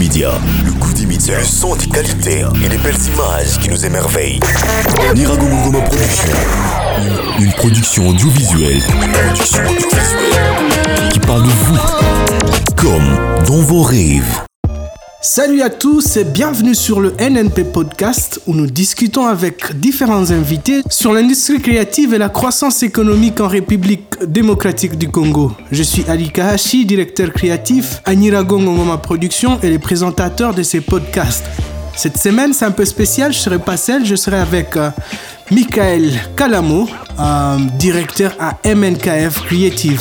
Le goût des médias. Le son des qualités et les belles images qui nous émerveillent. Niragongoma Production. Une, production audiovisuelle. Production audiovisuelle. Qui parle de vous. Comme dans vos rêves. Salut à tous et bienvenue sur le NNP Podcast où nous discutons avec différents invités sur l'industrie créative et la croissance économique en République démocratique du Congo. Je suis Ali Kahashi, directeur créatif à Nirago Ngoma Production et le présentateur de ces podcasts. Cette semaine, c'est un peu spécial, je serai pas seul, je serai avec euh, Michael Kalamo, euh, directeur à MNKF Creative.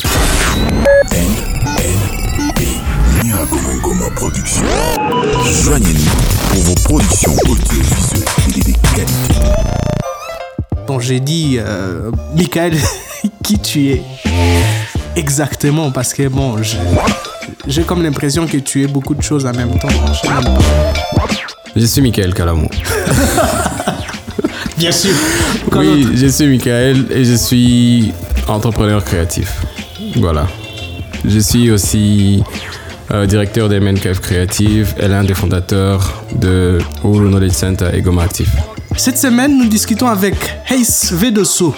Production. Joignez-nous pour vos productions audiovisuelles. Bon, j'ai dit, euh, Michael, qui tu es exactement? Parce que bon, j'ai comme l'impression que tu es beaucoup de choses en même temps. Je suis Michael Calamo. Bien sûr. Oui, je suis Michael et je suis entrepreneur créatif. Voilà. Je suis aussi euh, directeur des MNKF Creative et l'un des fondateurs de Uru Knowledge Center et Goma. Cette semaine, nous discutons avec Hayes Vedoso,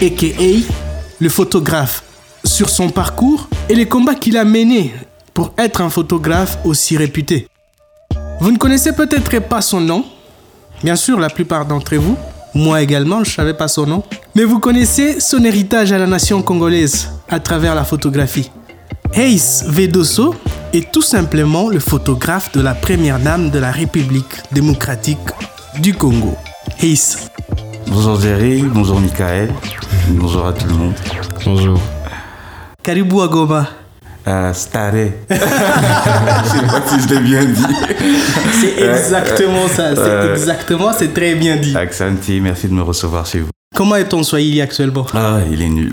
a.k.a. le photographe, sur son parcours et les combats qu'il a menés pour être un photographe aussi réputé. Vous ne connaissez peut-être pas son nom, bien sûr la plupart d'entre vous, moi également je ne savais pas son nom, mais vous connaissez son héritage à la nation congolaise à travers la photographie. Hayes Vedoso est tout simplement le photographe de la première dame de la République démocratique du Congo. Hayes, Bonjour Jerry, bonjour Michael, bonjour à tout le monde. Bonjour. Karibu à Goma. Euh, Staré. Je sais pas si je l'ai bien dit. C'est exactement ça, c'est euh, exactement, c'est très bien dit. Aksanti, merci de me recevoir chez vous. Comment est ton Swahili actuellement? Ah, il est nul.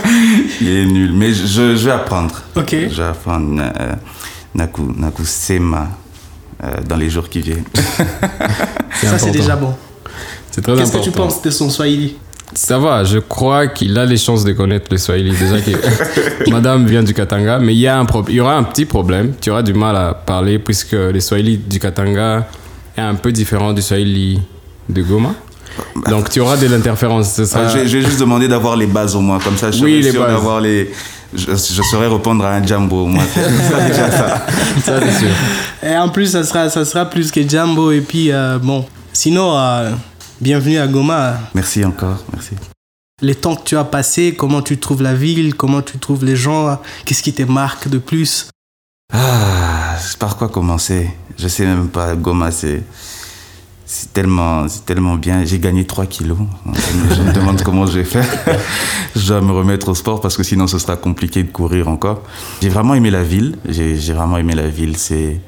il est nul, mais je, je vais apprendre. Ok. Je vais apprendre euh, Naku, Naku Sema euh, dans les jours qui viennent. Ça c'est important. déjà bon. C'est très Qu'est-ce que important. tu penses de son Swahili? Ça va, je crois qu'il a les chances de connaître le Swahili. Déjà que madame vient du Katanga, mais il y, a un il y aura un petit problème. Tu auras du mal à parler puisque le Swahili du Katanga est un peu différent du Swahili de Goma. Donc tu auras de l'interférence. Ce sera- Ah, je, vais, je vais juste demander d'avoir les bases au moins, comme ça je serai Oui, les sûr bases. d'avoir les... Je, je saurais répondre à un jumbo au moins. C'est ça, déjà ça. Ça, c'est sûr. Et en plus, ça sera, ça sera plus que Jumbo. Et puis, euh, bon, sinon, euh, bienvenue à Goma. Merci encore, merci. Les temps que tu as passés, comment tu trouves la ville, comment tu trouves les gens, qu'est-ce qui te marque de plus? Ah, par quoi commencer? Je sais même pas. Goma, c'est c'est tellement, c'est tellement bien. J'ai gagné 3 kilos. Je me demande comment je vais faire. Je dois me remettre au sport parce que sinon ce sera compliqué de courir encore. J'ai vraiment aimé la ville. J'ai j'ai vraiment aimé la ville. C'est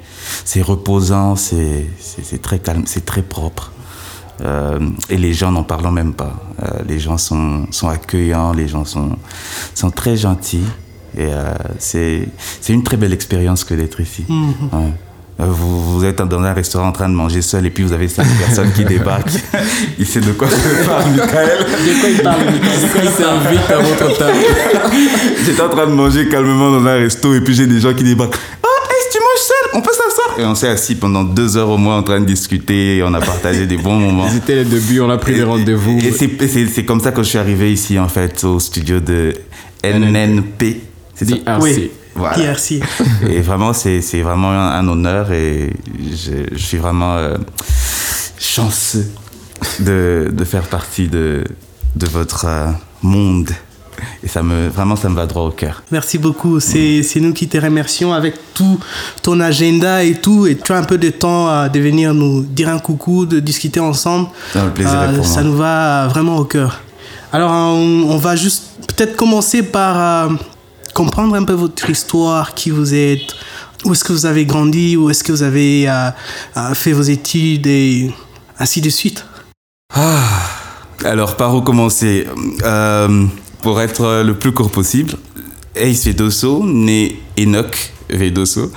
c'est reposant, c'est c'est c'est très calme, c'est très propre. Euh, et les gens n'en parlons même pas. Euh, les gens sont, sont accueillants, les gens sont, sont très gentils. Et euh, c'est c'est une très belle expérience que d'être ici. Ouais. Euh, Vous, vous êtes dans un restaurant en train de manger seul et puis vous avez cinq personnes qui débarquent. Il sait de quoi je parle, Michael. De quoi il parle De quoi il parle Vite à votre table. J'étais en train de manger calmement dans un resto et puis j'ai des gens qui débarquent. Oh, est-ce que tu manges seul? On peut s'asseoir Et on s'est assis pendant deux heures au moins en train de discuter et on a partagé des bons moments. C'était le début, on a pris des rendez-vous. Et c'est- et c'est c'est comme ça que je suis arrivé ici, en fait, au studio de NNP. C'est ça? Oui, Voilà. Et vraiment, c'est vraiment un, un honneur et je, je suis vraiment euh, chanceux de, de faire partie de, de votre euh, monde. Et ça me, vraiment, ça me va droit au cœur. Merci beaucoup. C'est c'est nous qui te remercions avec tout ton agenda et tout. Et tu as un peu de temps à de venir nous dire un coucou, de discuter ensemble. Ah, le plaisir est pour ça moi. nous va vraiment au cœur. Alors, on, on va juste peut-être commencer par euh, comprendre un peu votre histoire, qui vous êtes, où est-ce que vous avez grandi, où est-ce que vous avez euh, euh, fait vos études et ainsi de suite. Alors, par où commencer? Euh, Pour être le plus court possible, Ace Vedoso, né Enoch Vedoso,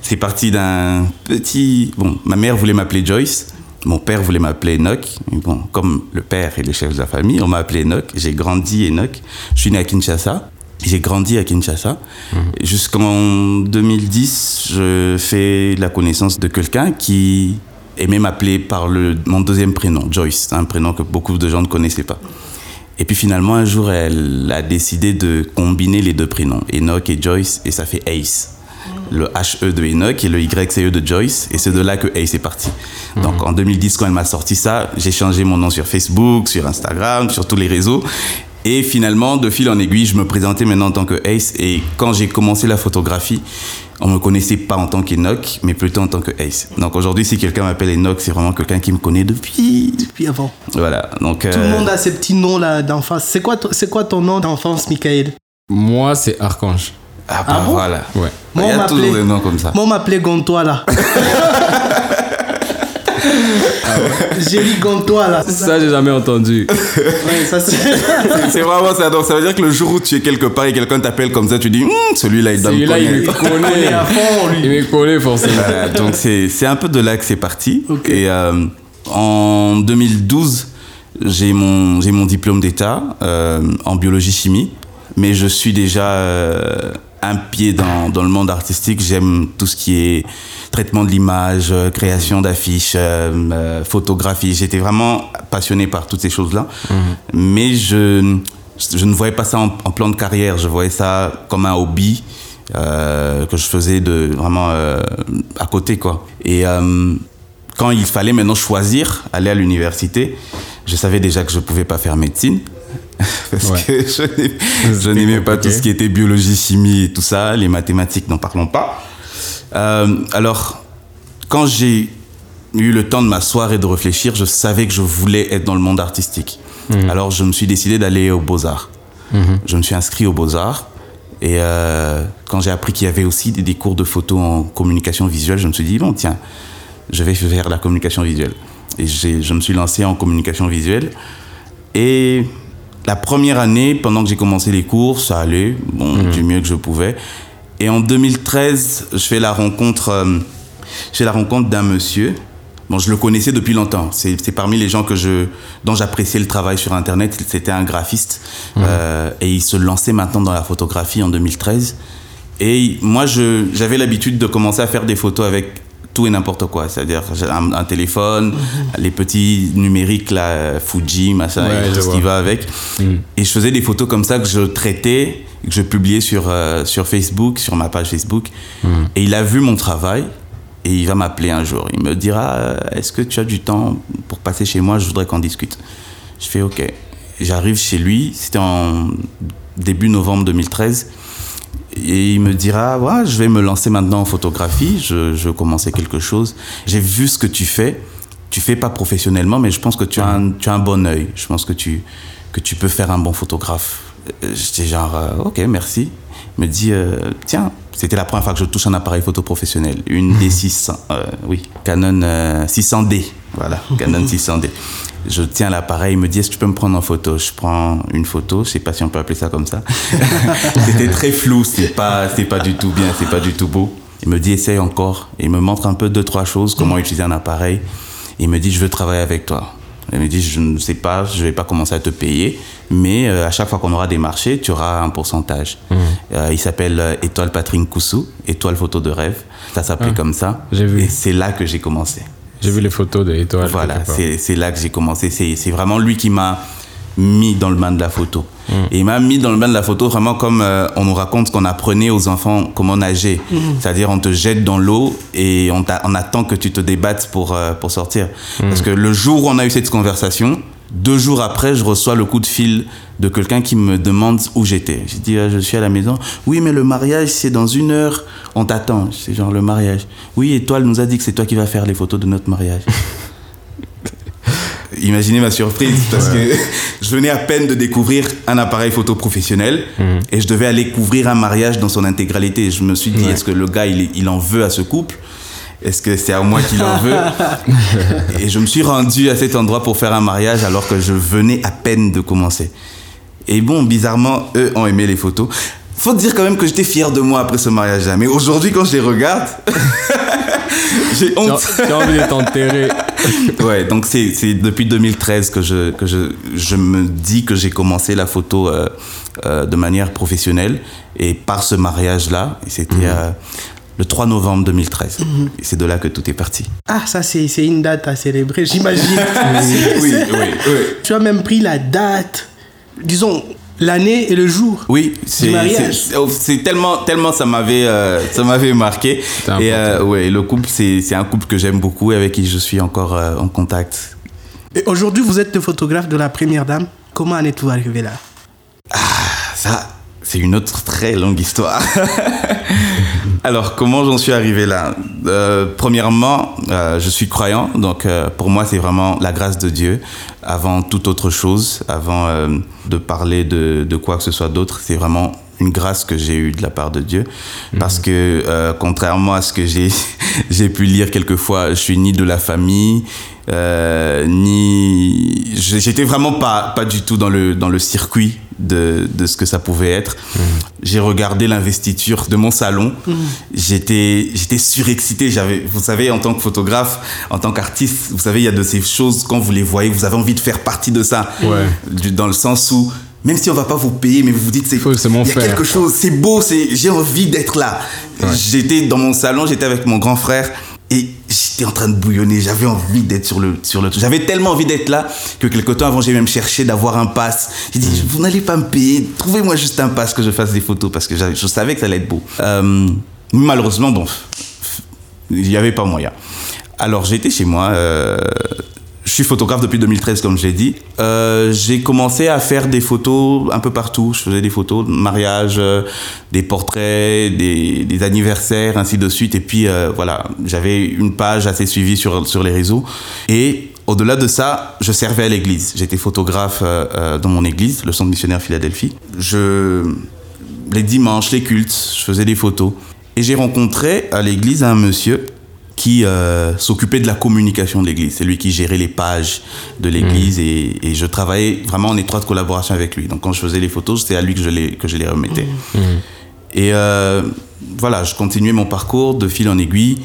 c'est parti d'un petit... Bon, ma mère voulait m'appeler Joyce, mon père voulait m'appeler Enoch. Mais Bon, comme le père est le chef de la famille, on m'a appelé Enoch. J'ai grandi Enoch. Je suis né à Kinshasa. J'ai grandi à Kinshasa. Jusqu'en 2010, je fais la connaissance de quelqu'un qui aimait m'appeler par le, mon deuxième prénom, Joyce, un prénom que beaucoup de gens ne connaissaient pas. Et puis finalement, un jour, elle a décidé de combiner les deux prénoms, Enoch et Joyce, et ça fait Ace. Le HE de Enoch et le YCE de Joyce, et c'est de là que Ace est parti. Donc en 2010, quand elle m'a sorti ça, j'ai changé mon nom sur Facebook, sur Instagram, sur tous les réseaux. Et finalement, de fil en aiguille, je me présentais maintenant en tant que Ace. Et quand j'ai commencé la photographie, on me connaissait pas en tant qu'Enoch, mais plutôt en tant que Ace. Donc aujourd'hui, si quelqu'un m'appelle Enoch, c'est vraiment quelqu'un qui me connaît depuis. Depuis avant. Voilà. Donc, Tout le euh, monde a ses petits noms là d'enfance. C'est quoi, ton- c'est quoi ton nom d'enfance, Michael? Moi, c'est Archange. Ah, bah Ah bon? voilà. Ouais. Il y a toujours des noms comme ça. Moi, on m'appelait Gontois là. J'ai dit Gontois là. Ça, j'ai jamais entendu. Ouais, ça c'est. C'est vraiment ça. Donc ça veut dire que le jour où tu es quelque part et quelqu'un t'appelle comme ça, tu dis Hum, celui-là il doit me Celui-là, il me connaît. à fond, lui. Il me connaît forcément. Voilà, donc c'est c'est un peu de là que c'est parti. Et euh, en 2012, j'ai mon, j'ai mon diplôme d'état euh, en biologie chimie, mais je suis déjà euh, un pied dans, dans le monde artistique. J'aime tout ce qui est traitement de l'image, euh, création d'affiches, euh, euh, photographie. J'étais vraiment passionné par toutes ces choses-là, mais je, je ne voyais pas ça en, en plan de carrière. Je voyais ça comme un hobby euh, que je faisais de vraiment euh, à côté quoi. Et quand il fallait maintenant choisir aller à l'université, je savais déjà que je pouvais pas faire médecine parce Ouais. que je n'ai- je n'aimais pas tout ce qui était biologie, chimie et tout ça, les mathématiques, n'en parlons pas. Euh, alors quand j'ai eu le temps de m'asseoir et de réfléchir, je savais que je voulais être dans le monde artistique. Alors je me suis décidé d'aller aux Beaux-Arts. Je me suis inscrit aux Beaux-Arts. Et euh, quand j'ai appris qu'il y avait aussi des, des cours de photo en communication visuelle, je me suis dit, bon, tiens, je vais faire la communication visuelle. Et je me suis lancé en communication visuelle. Et la première année, pendant que j'ai commencé les cours, ça allait, bon, du mieux que je pouvais. Et en 2013, je fais la rencontre, euh, je fais la rencontre d'un monsieur. Bon, je le connaissais depuis longtemps. C'est parmi les gens que je, dont j'appréciais le travail sur Internet. C'était un graphiste. Euh, et il se lançait maintenant dans la photographie en 2013. Et moi, j'avais l'habitude de commencer à faire des photos avec tout et n'importe quoi. C'est-à-dire un, un téléphone, les petits numériques, là, Fuji, machin, Ouais, et tout ce qui va avec. Et je faisais des photos comme ça que je traitais, que je publiais sur, euh, sur Facebook, sur ma page Facebook. Et il a vu mon travail et il va m'appeler un jour. Il me dira euh, Est-ce que tu as du temps pour passer chez moi? Je voudrais qu'on discute. Je fais OK. J'arrive chez lui, c'était en début novembre 2013. Et il me dira, ouais, je vais me lancer maintenant en photographie, je, je commencer quelque chose. J'ai vu ce que tu fais. Tu fais pas professionnellement, mais je pense que tu as un, un bon œil. Je pense que tu, peux faire un bon photographe. J'étais genre, euh, ok, merci. Il me dit, euh, tiens, c'était la première fois que je touche un appareil photo professionnel. Une D600, euh, oui, Canon euh, 600D. Voilà, Canon 600D. Je tiens l'appareil, il me dit, est-ce que tu peux me prendre en photo? Je prends une photo, je sais pas si on peut appeler ça comme ça. C'était très flou, c'est pas, c'est pas du tout bien, c'est pas du tout beau. Il me dit, essaye encore. Il me montre un peu deux, trois choses, comment utiliser un appareil. Il me dit, je veux travailler avec toi. Il me dit, je ne sais pas, je vais pas commencer à te payer, mais euh, à chaque fois qu'on aura des marchés, tu auras un pourcentage. Euh, il s'appelle euh, Étoile Patrick Koussou, Étoile Photo de rêve. Ça s'appelait Ah, comme ça. j'ai vu. Et c'est là que j'ai commencé. J'ai vu les photos de l'étoile. Voilà, c'est c'est là que j'ai commencé. C'est c'est vraiment lui qui m'a mis dans le bain de la photo. Et il m'a mis dans le bain de la photo vraiment comme euh, on nous raconte qu'on apprenait aux enfants comment nager. C'est-à-dire on te jette dans l'eau et on, attend que tu te débattes pour, euh, pour sortir. Parce que le jour où on a eu cette conversation, deux jours après, je reçois le coup de fil de quelqu'un qui me demande où j'étais. J'ai dit, euh, je suis à la maison. Oui, mais le mariage, c'est dans une heure. On t'attend. C'est genre le mariage. Oui, Étoile nous a dit que c'est toi qui vas faire les photos de notre mariage. Imaginez ma surprise parce que je venais à peine de découvrir un appareil photo professionnel et je devais aller couvrir un mariage dans son intégralité. Je me suis dit, est-ce que le gars, il, il en veut à ce couple? Est-ce que c'est à moi qu'il en veut? Et je me suis rendu à cet endroit pour faire un mariage alors que je venais à peine de commencer. Et bon, bizarrement, eux ont aimé les photos. Faut dire quand même que j'étais fier de moi après ce mariage-là. Mais aujourd'hui, quand je les regarde, j'ai honte. tu as envie de t'enterrer. Ouais, donc c'est c'est depuis 2013 que je, que je, je me dis que j'ai commencé la photo euh, euh, de manière professionnelle. Et par ce mariage-là, et c'était euh, le 3 novembre 2013. Et c'est de là que tout est parti. Ah, ça, c'est c'est une date à célébrer, j'imagine. oui, oui, oui. Tu as même pris la date, disons, l'année et le jour. Oui, c'est mariage. c'est- oh, c'est tellement tellement ça m'avait euh, ça m'avait marqué et euh, ouais le couple c'est c'est un couple que j'aime beaucoup et avec qui je suis encore euh, en contact. Et aujourd'hui, vous êtes le photographe de la première dame. Comment en êtes-vous arrivé là? Ça c'est une autre très longue histoire. Alors comment j'en suis arrivé là? Euh, Premièrement, euh, je suis croyant donc euh, pour moi c'est vraiment la grâce de Dieu avant toute autre chose, avant de parler de, de quoi que ce soit d'autre, c'est vraiment une grâce que j'ai eue de la part de Dieu. Parce que, contrairement à ce que j'ai, j'ai pu lire quelquefois, je suis ni de la famille, euh, ni. J'étais vraiment pas, pas du tout dans le, dans le circuit de, de ce que ça pouvait être. J'ai regardé l'investiture de mon salon. J'étais, j'étais surexcité. J'avais, vous savez, en tant que photographe, en tant qu'artiste, vous savez, il y a de ces choses, quand vous les voyez, vous avez envie de faire partie de ça. Ouais. Du- Dans le sens où, même si on va pas vous payer, mais vous vous dites, c'est, il y a faire. quelque chose, c'est beau, c'est, j'ai envie d'être là. J'étais dans mon salon, j'étais avec mon grand frère et j'étais en train de bouillonner. J'avais envie d'être sur le, sur le, j'avais tellement envie d'être là que quelque temps avant, j'ai même cherché d'avoir un pass. J'ai dit, vous n'allez pas me payer, trouvez-moi juste un pass que je fasse des photos parce que je savais que ça allait être beau. Euh, malheureusement, bon, il n'y avait pas moyen. Alors j'étais chez moi. euh, je suis photographe depuis 2013, comme je l'ai dit. Euh, j'ai commencé à faire des photos un peu partout. Je faisais des photos de mariage, euh, des portraits, des, anniversaires, ainsi de suite. Et puis euh, voilà, j'avais une page assez suivie sur, sur les réseaux. Et au-delà de ça, je servais à l'église. J'étais photographe dans mon église, le Centre missionnaire Philadelphie. Je les dimanches, les cultes, je faisais des photos. Et j'ai rencontré à l'église un monsieur qui euh, s'occupait de la communication de l'église. C'est lui qui gérait les pages de l'église et, et je travaillais vraiment en étroite collaboration avec lui. Donc quand je faisais les photos, c'était à lui que je les, que je les remettais. Et euh, voilà, je continuais mon parcours de fil en aiguille.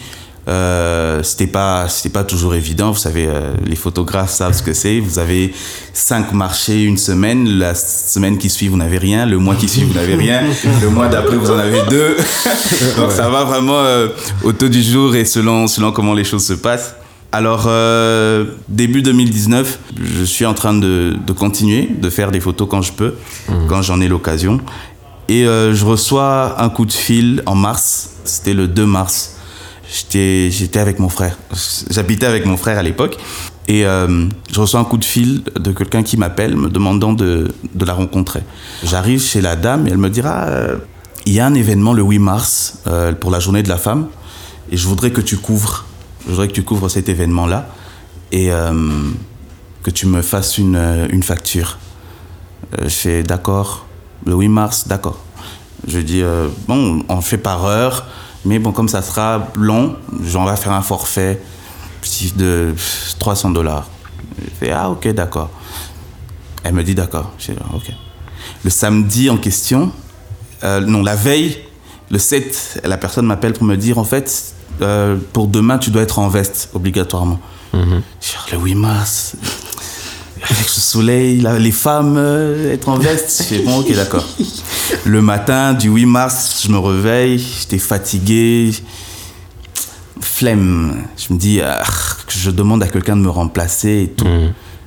Euh, c'était pas c'était pas toujours évident vous savez euh, les photographes savent ce que c'est. Vous avez cinq marchés une semaine. La semaine qui suit vous n'avez rien. Le mois qui suit vous n'avez rien. Le mois d'après vous en avez deux. Donc ça va vraiment euh, au taux du jour et selon selon comment les choses se passent. Alors euh, début 2019 je suis en train de, de continuer de faire des photos quand je peux quand j'en ai l'occasion. Et je reçois un coup de fil en mars. C'était le 2 mars J'étais, avec mon frère. J'habitais avec mon frère à l'époque. Et euh, je reçois un coup de fil de quelqu'un qui m'appelle me demandant de, de la rencontrer. J'arrive chez la dame et elle me dira euh, il y a un événement le 8 mars euh, pour la journée de la femme et je voudrais que tu couvres. Je voudrais que tu couvres cet événement-là et que tu me fasses une, une facture. Je fais d'accord, le 8 mars, d'accord. Je dis bon, on fait par heure. Mais bon, comme ça sera long, j'en vais faire un forfait de 300 dollars. Je fais, ah, ok, d'accord. Elle me dit, d'accord. Je dis, ok. Le samedi en question, euh, non, la veille, le 7, la personne m'appelle pour me dire, en fait, euh, pour demain, tu dois être en veste, obligatoirement. Je dis, le 8 mars, avec ce soleil, là, les femmes, euh, être en veste. Je fais, bon, ok, d'accord. Le matin du 8 mars, je me réveille, j'étais fatigué, flemme. Je me dis, ah, je demande à quelqu'un de me remplacer et tout.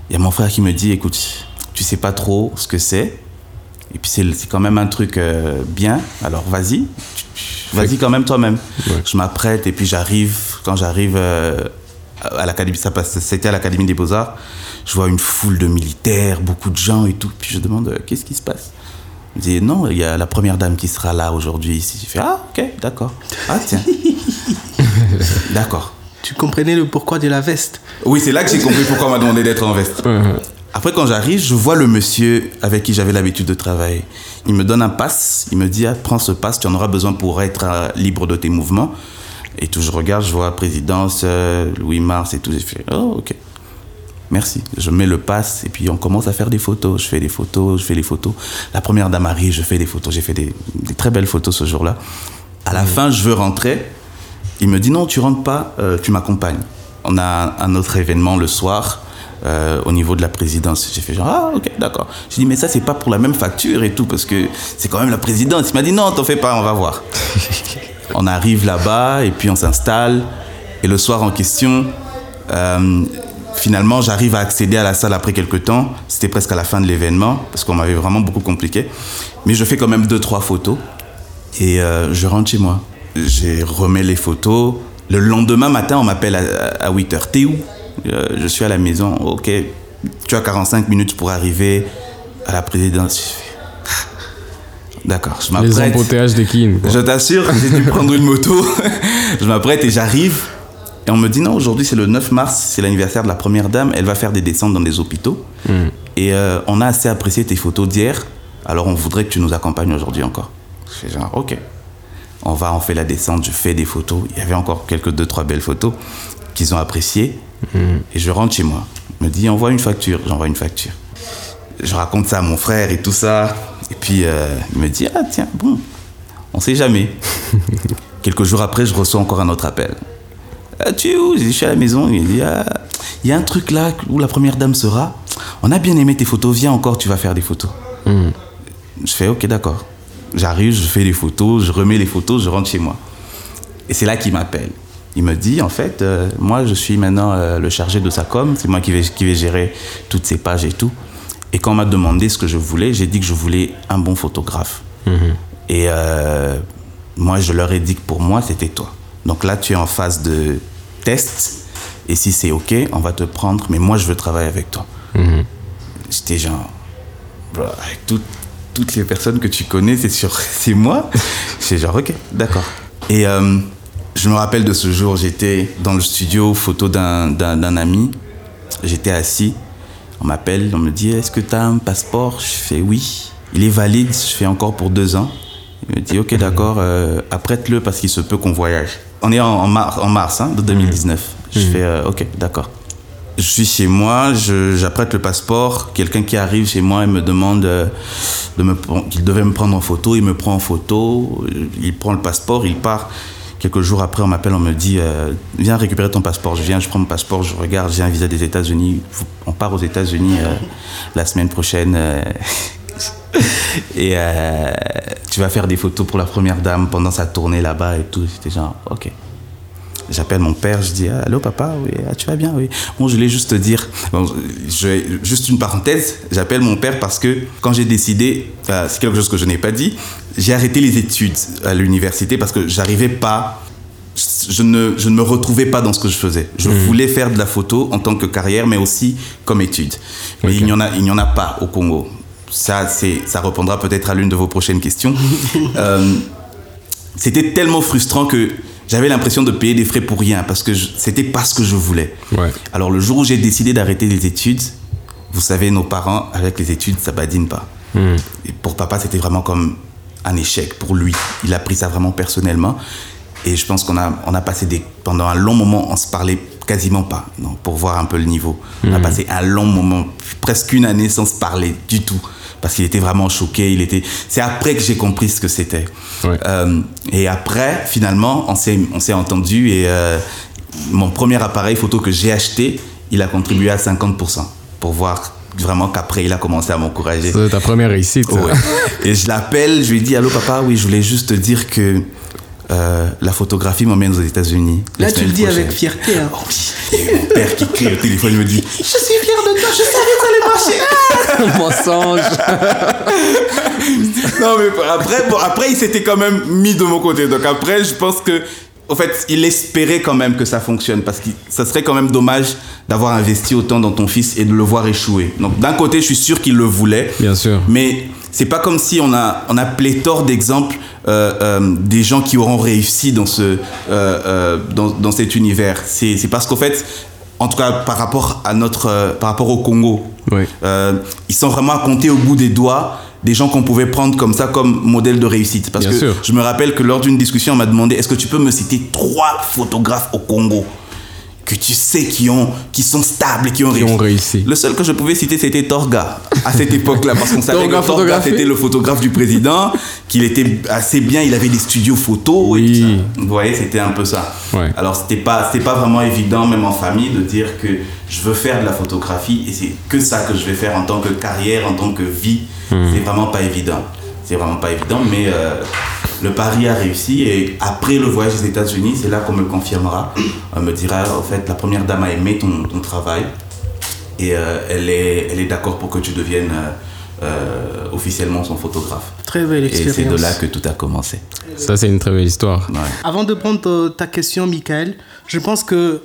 Il y a mon frère qui me dit, écoute, tu sais pas trop ce que c'est. Et puis c'est quand même un truc euh, bien, alors vas-y, vas-y quand même toi-même. Je m'apprête et puis j'arrive, quand j'arrive euh, à l'académie, c'était à l'académie des beaux-arts, je vois une foule de militaires, beaucoup de gens et tout. Puis je demande, euh, qu'est-ce qui se passe? Il me dit, non, il y a la première dame qui sera là aujourd'hui ici. J'ai fait, ah ok, d'accord. Ah tiens. d'accord. Tu comprenais le pourquoi de la veste? Oui, c'est là que j'ai compris pourquoi on m'a demandé d'être en veste. Après, quand j'arrive, je vois le monsieur avec qui j'avais l'habitude de travailler. Il me donne un pass. Il me dit ah, Prends ce pass, tu en auras besoin pour être euh, libre de tes mouvements. Et tout, je regarde, je vois présidence, euh, Louis Mars et tout. J'ai fait Oh, ok. Merci. Je mets le pass et puis on commence à faire des photos. Je fais des photos, je fais des photos. La première dame arrive, je fais des photos. J'ai fait des, des très belles photos ce jour-là. À la fin, je veux rentrer. Il me dit non, tu rentres pas, euh, tu m'accompagnes. On a un autre événement le soir euh, au niveau de la présidence. J'ai fait genre, ah, ok, d'accord. J'ai dit, mais ça, c'est pas pour la même facture et tout, parce que c'est quand même la présidence. Il m'a dit, non, t'en fais pas, on va voir. on arrive là-bas et puis on s'installe. Et le soir en question, euh, finalement, j'arrive à accéder à la salle après quelques temps. C'était presque à la fin de l'événement, parce qu'on m'avait vraiment beaucoup compliqué. Mais je fais quand même deux, trois photos. Et euh, je rentre chez moi. J'ai remets les photos. Le lendemain matin, on m'appelle à, 8 h. T'es où? Euh, Je suis à la maison. Ok, tu as 45 minutes pour arriver à la présidence. D'accord, je m'apprête. Les embouteillages des King. Je t'assure, j'ai dû prendre une moto. je m'apprête et j'arrive. Et on me dit non, aujourd'hui c'est le 9 mars, c'est l'anniversaire de la première dame. Elle va faire des descentes dans des hôpitaux. Hmm. Et euh, on a assez apprécié tes photos d'hier. Alors on voudrait que tu nous accompagnes aujourd'hui encore. Je fais genre, ok. On va, on fait la descente, je fais des photos. Il y avait encore quelques deux, trois belles photos qu'ils ont appréciées. Hmm. Et je rentre chez moi. Il me dit, envoie une facture. J'envoie une facture. Je raconte ça à mon frère et tout ça. Et puis euh, il me dit, ah tiens, bon, on sait jamais. quelques jours après, je reçois encore un autre appel. Ah, tu es où? Je suis à la maison. Il dit, ah, il y a un truc là où la première dame sera. On a bien aimé tes photos. Viens encore, tu vas faire des photos. Hmm. Je fais, ok, d'accord. J'arrive, je fais les photos, je remets les photos, je rentre chez moi. Et c'est là qu'il m'appelle. Il me dit, en fait, euh, moi, je suis maintenant euh, le chargé de sa com. C'est moi qui vais, qui vais gérer toutes ces pages et tout. Et quand on m'a demandé ce que je voulais, j'ai dit que je voulais un bon photographe. Hmm. Et euh, moi, je leur ai dit que pour moi, c'était toi. Donc là, tu es en phase de test. Et si c'est OK, on va te prendre. Mais moi, je veux travailler avec toi. Mhm. J'étais genre, avec toutes les personnes que tu connais, c'est sûr, c'est moi. C'est genre, OK, d'accord. Et euh, je me rappelle de ce jour, j'étais dans le studio, photo d'un ami. J'étais assis. On m'appelle, on me dit Est-ce que tu as un passeport? Je fais oui. Il est valide, je fais encore pour deux ans. Il me dit Ok, d'accord, euh, apprête-le parce qu'il se peut qu'on voyage on est en, mars, en mars hein, de 2019. Je mmh. fais, euh, ok, d'accord. Je suis chez moi, j'apprête le passeport. Quelqu'un qui arrive chez moi et me demande euh, de me, qu'il devait me prendre en photo. Il me prend en photo, il prend le passeport, il part. Quelques jours après, on m'appelle, on me dit euh, Viens récupérer ton passeport. Je viens, je prends mon passeport, je regarde, j'ai un visa des États-Unis. On part aux États-Unis la semaine prochaine. et euh, tu vas faire des photos pour la première dame pendant sa tournée là-bas et tout. J'étais genre, ok. J'appelle mon père, je dis Allô papa, oui, ah, tu vas bien, oui. Bon, je voulais juste te dire, je, juste une parenthèse, j'appelle mon père parce que quand j'ai décidé, euh, c'est quelque chose que je n'ai pas dit, j'ai arrêté les études à l'université parce que j'arrivais pas, je ne, je ne me retrouvais pas dans ce que je faisais. Je mmh. voulais faire de la photo en tant que carrière, mais aussi comme étude. Mais il n'y en, a, il n'y en a pas au Congo ça, ça répondra peut-être à l'une de vos prochaines questions. Euh, c'était tellement frustrant que j'avais l'impression de payer des frais pour rien parce que c'était pas ce que je voulais. Alors le jour où j'ai décidé d'arrêter les études, vous savez, nos parents, avec les études, ça badine pas. Hmm. Et pour papa, c'était vraiment comme un échec pour lui. Il a pris ça vraiment personnellement. Et je pense qu'on a, on a passé des, pendant un long moment, on se parlait quasiment pas, non, pour voir un peu le niveau. On a hmm. passé un long moment, presque une année sans se parler du tout parce qu'il était vraiment choqué. Il était. C'est après que j'ai compris ce que c'était. Euh, et après, finalement, on s'est on s'est entendu et euh, mon premier appareil photo que j'ai acheté, il a contribué à 50% pour voir vraiment qu'après il a commencé à m'encourager. C'est ta première réussite. et je l'appelle, je lui dis allô papa, oui, je voulais juste te dire que euh, la photographie m'emmène aux États-Unis. Là, tu le dis avec fierté. Hein. Oh, mon père qui crie au téléphone, il me dit Je suis fier de toi, je savais que ça allait marcher. Mensonge. non, mais après, bon, après, il s'était quand même mis de mon côté. Donc après, je pense que. En fait, il espérait quand même que ça fonctionne parce que ça serait quand même dommage d'avoir investi autant dans ton fils et de le voir échouer. Donc d'un côté, je suis sûr qu'il le voulait. Bien sûr. Mais c'est pas comme si on a, on a pléthore d'exemples euh, euh, des gens qui auront réussi dans, ce, euh, dans, dans, cet univers. C'est parce qu'en fait, en tout cas par rapport, à notre, par rapport au Congo, ils sont vraiment à compter au bout des doigts des gens qu'on pouvait prendre comme ça comme modèle de réussite. Parce que je me rappelle que lors d'une discussion, on m'a demandé est-ce que tu peux me citer trois photographes au Congo? Que tu sais qui ont qui sont stables et qui ont Qui réussi. ont réussi. Le seul que je pouvais citer c'était Torga à cette époque-là parce qu'on savait que Torga c'était le photographe du président, qu'il était assez bien, il avait des studios photos Oui. et. Vous voyez, c'était un peu ça. Ouais. Alors c'était pas c'était pas vraiment évident même en famille de dire que je veux faire de la photographie et c'est que ça que je vais faire en tant que carrière, en tant que vie. C'est vraiment pas évident. C'est vraiment pas évident, mais euh, le pari a réussi et après le voyage aux États-Unis, c'est là qu'on me confirmera. On me dira, en fait, la première dame a aimé ton, ton travail et euh, elle est, elle est d'accord pour que tu deviennes euh, euh, officiellement son photographe. Très belle Et expérience. c'est de là que tout a commencé. Ça, c'est une très belle histoire. Ouais. Avant de prendre ta question, Michael, je pense que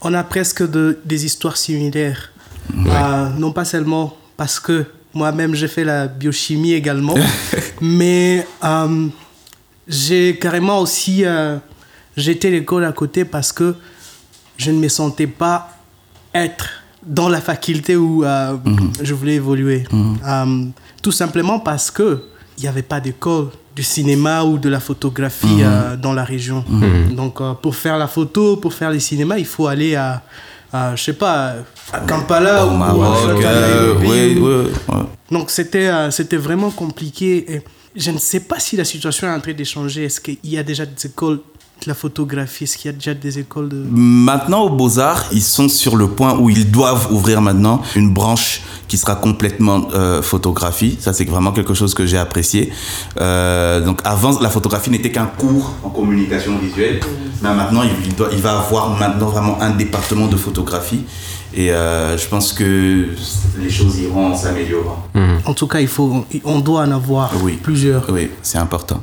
on a presque de- des histoires similaires. Euh, non pas seulement parce que moi-même j'ai fait la biochimie également, mais euh, j'ai carrément aussi euh, jeté l'école à côté parce que je ne me sentais pas être dans la faculté où euh, je voulais évoluer. Euh, tout simplement parce que il n'y avait pas d'école du cinéma ou de la photographie euh, dans la région. Donc euh, pour faire la photo, pour faire les cinémas, il faut aller à, à, je sais pas, à Kampala Au ou Maroc, à euh, Nairobi oui, ou- oui, oui. donc c'était euh, c'était vraiment compliqué. Et je ne sais pas si la situation est en train de changer. Est-ce qu'il y a déjà des écoles la photographie Est-ce qu'il y a déjà des écoles de... Maintenant, au Beaux-Arts, ils sont sur le point où ils doivent ouvrir maintenant une branche qui sera complètement euh, photographie. Ça, c'est vraiment quelque chose que j'ai apprécié. Euh, donc, avant, la photographie n'était qu'un cours en communication visuelle. Mais maintenant, il, doit, il va avoir maintenant vraiment un département de photographie. Et euh, je pense que les choses iront en s'améliorant. En tout cas, il faut, on doit en avoir Oui. plusieurs. Oui, c'est important.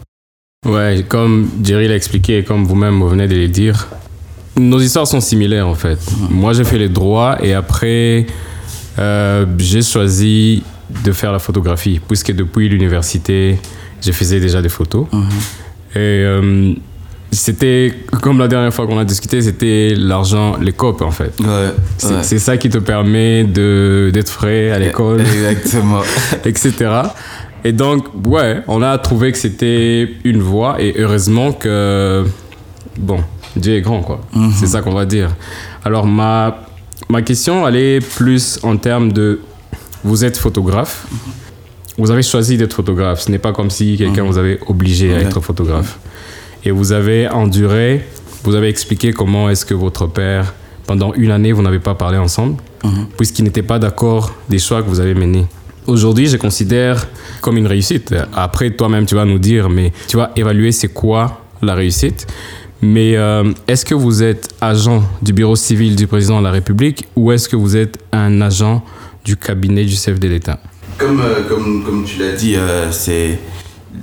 Ouais, comme Jerry l'a expliqué et comme vous-même vous venez de le dire, nos histoires sont similaires en fait. Moi j'ai fait les droits et après euh, j'ai choisi de faire la photographie puisque depuis l'université je faisais déjà des photos. Et euh, c'était, comme la dernière fois qu'on a discuté, c'était l'argent, les copes en fait. Ouais, C'est ouais. ça qui te permet d'être frais à l'école Exactement. etc. Et donc, ouais, on a trouvé que c'était une voie et heureusement que, bon, Dieu est grand, quoi. C'est ça qu'on va dire. Alors, ma, ma question, elle est plus en termes de, vous êtes photographe, vous avez choisi d'être photographe. Ce n'est pas comme si quelqu'un vous avait obligé à être photographe. Et vous avez enduré, vous avez expliqué comment est-ce que votre père, pendant une année, vous n'avez pas parlé ensemble, puisqu'il n'était pas d'accord des choix que vous avez menés. Aujourd'hui, je considère comme une réussite. Après, toi-même, tu vas nous dire, mais tu vas évaluer c'est quoi la réussite. Mais euh, est-ce que vous êtes agent du bureau civil du président de la République ou est-ce que vous êtes un agent du cabinet du chef de l'État? Comme, euh, comme, comme tu l'as dit, euh, c'est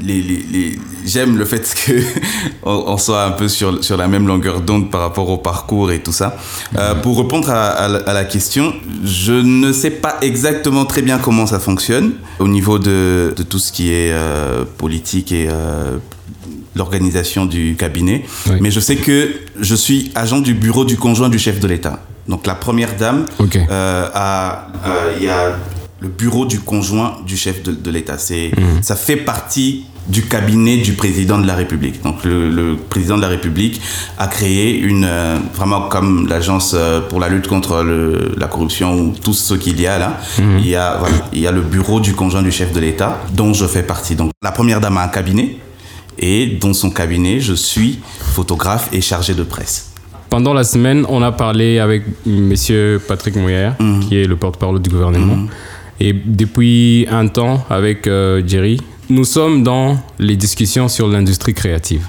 les, les, les- j'aime le fait que on, on soit un peu sur, sur la même longueur d'onde par rapport au parcours et tout ça. Euh, pour répondre à, à la- à la question, je ne sais pas exactement très bien comment ça fonctionne au niveau de, de tout ce qui est euh, politique et euh, l'organisation du cabinet. Oui. Mais je sais que je suis agent du bureau du conjoint du chef de l'État. Donc la première dame, a- il y a le bureau du conjoint du chef de, de l'État. C'est, Ça fait partie du cabinet du président de la République. Donc le, le président de la République a créé une, euh, vraiment comme l'agence euh, pour la lutte contre le- la corruption ou tout ce qu'il y a là, il, y a, voilà, il y a le bureau du conjoint du chef de l'État dont je fais partie. Donc la première dame a un cabinet et dans son cabinet, je suis photographe et chargé de presse. Pendant la semaine, on a parlé avec Monsieur Patrick Mouillère, qui est le porte-parole du gouvernement. Et depuis un temps, avec euh, Jerry, nous sommes dans les discussions sur l'industrie créative.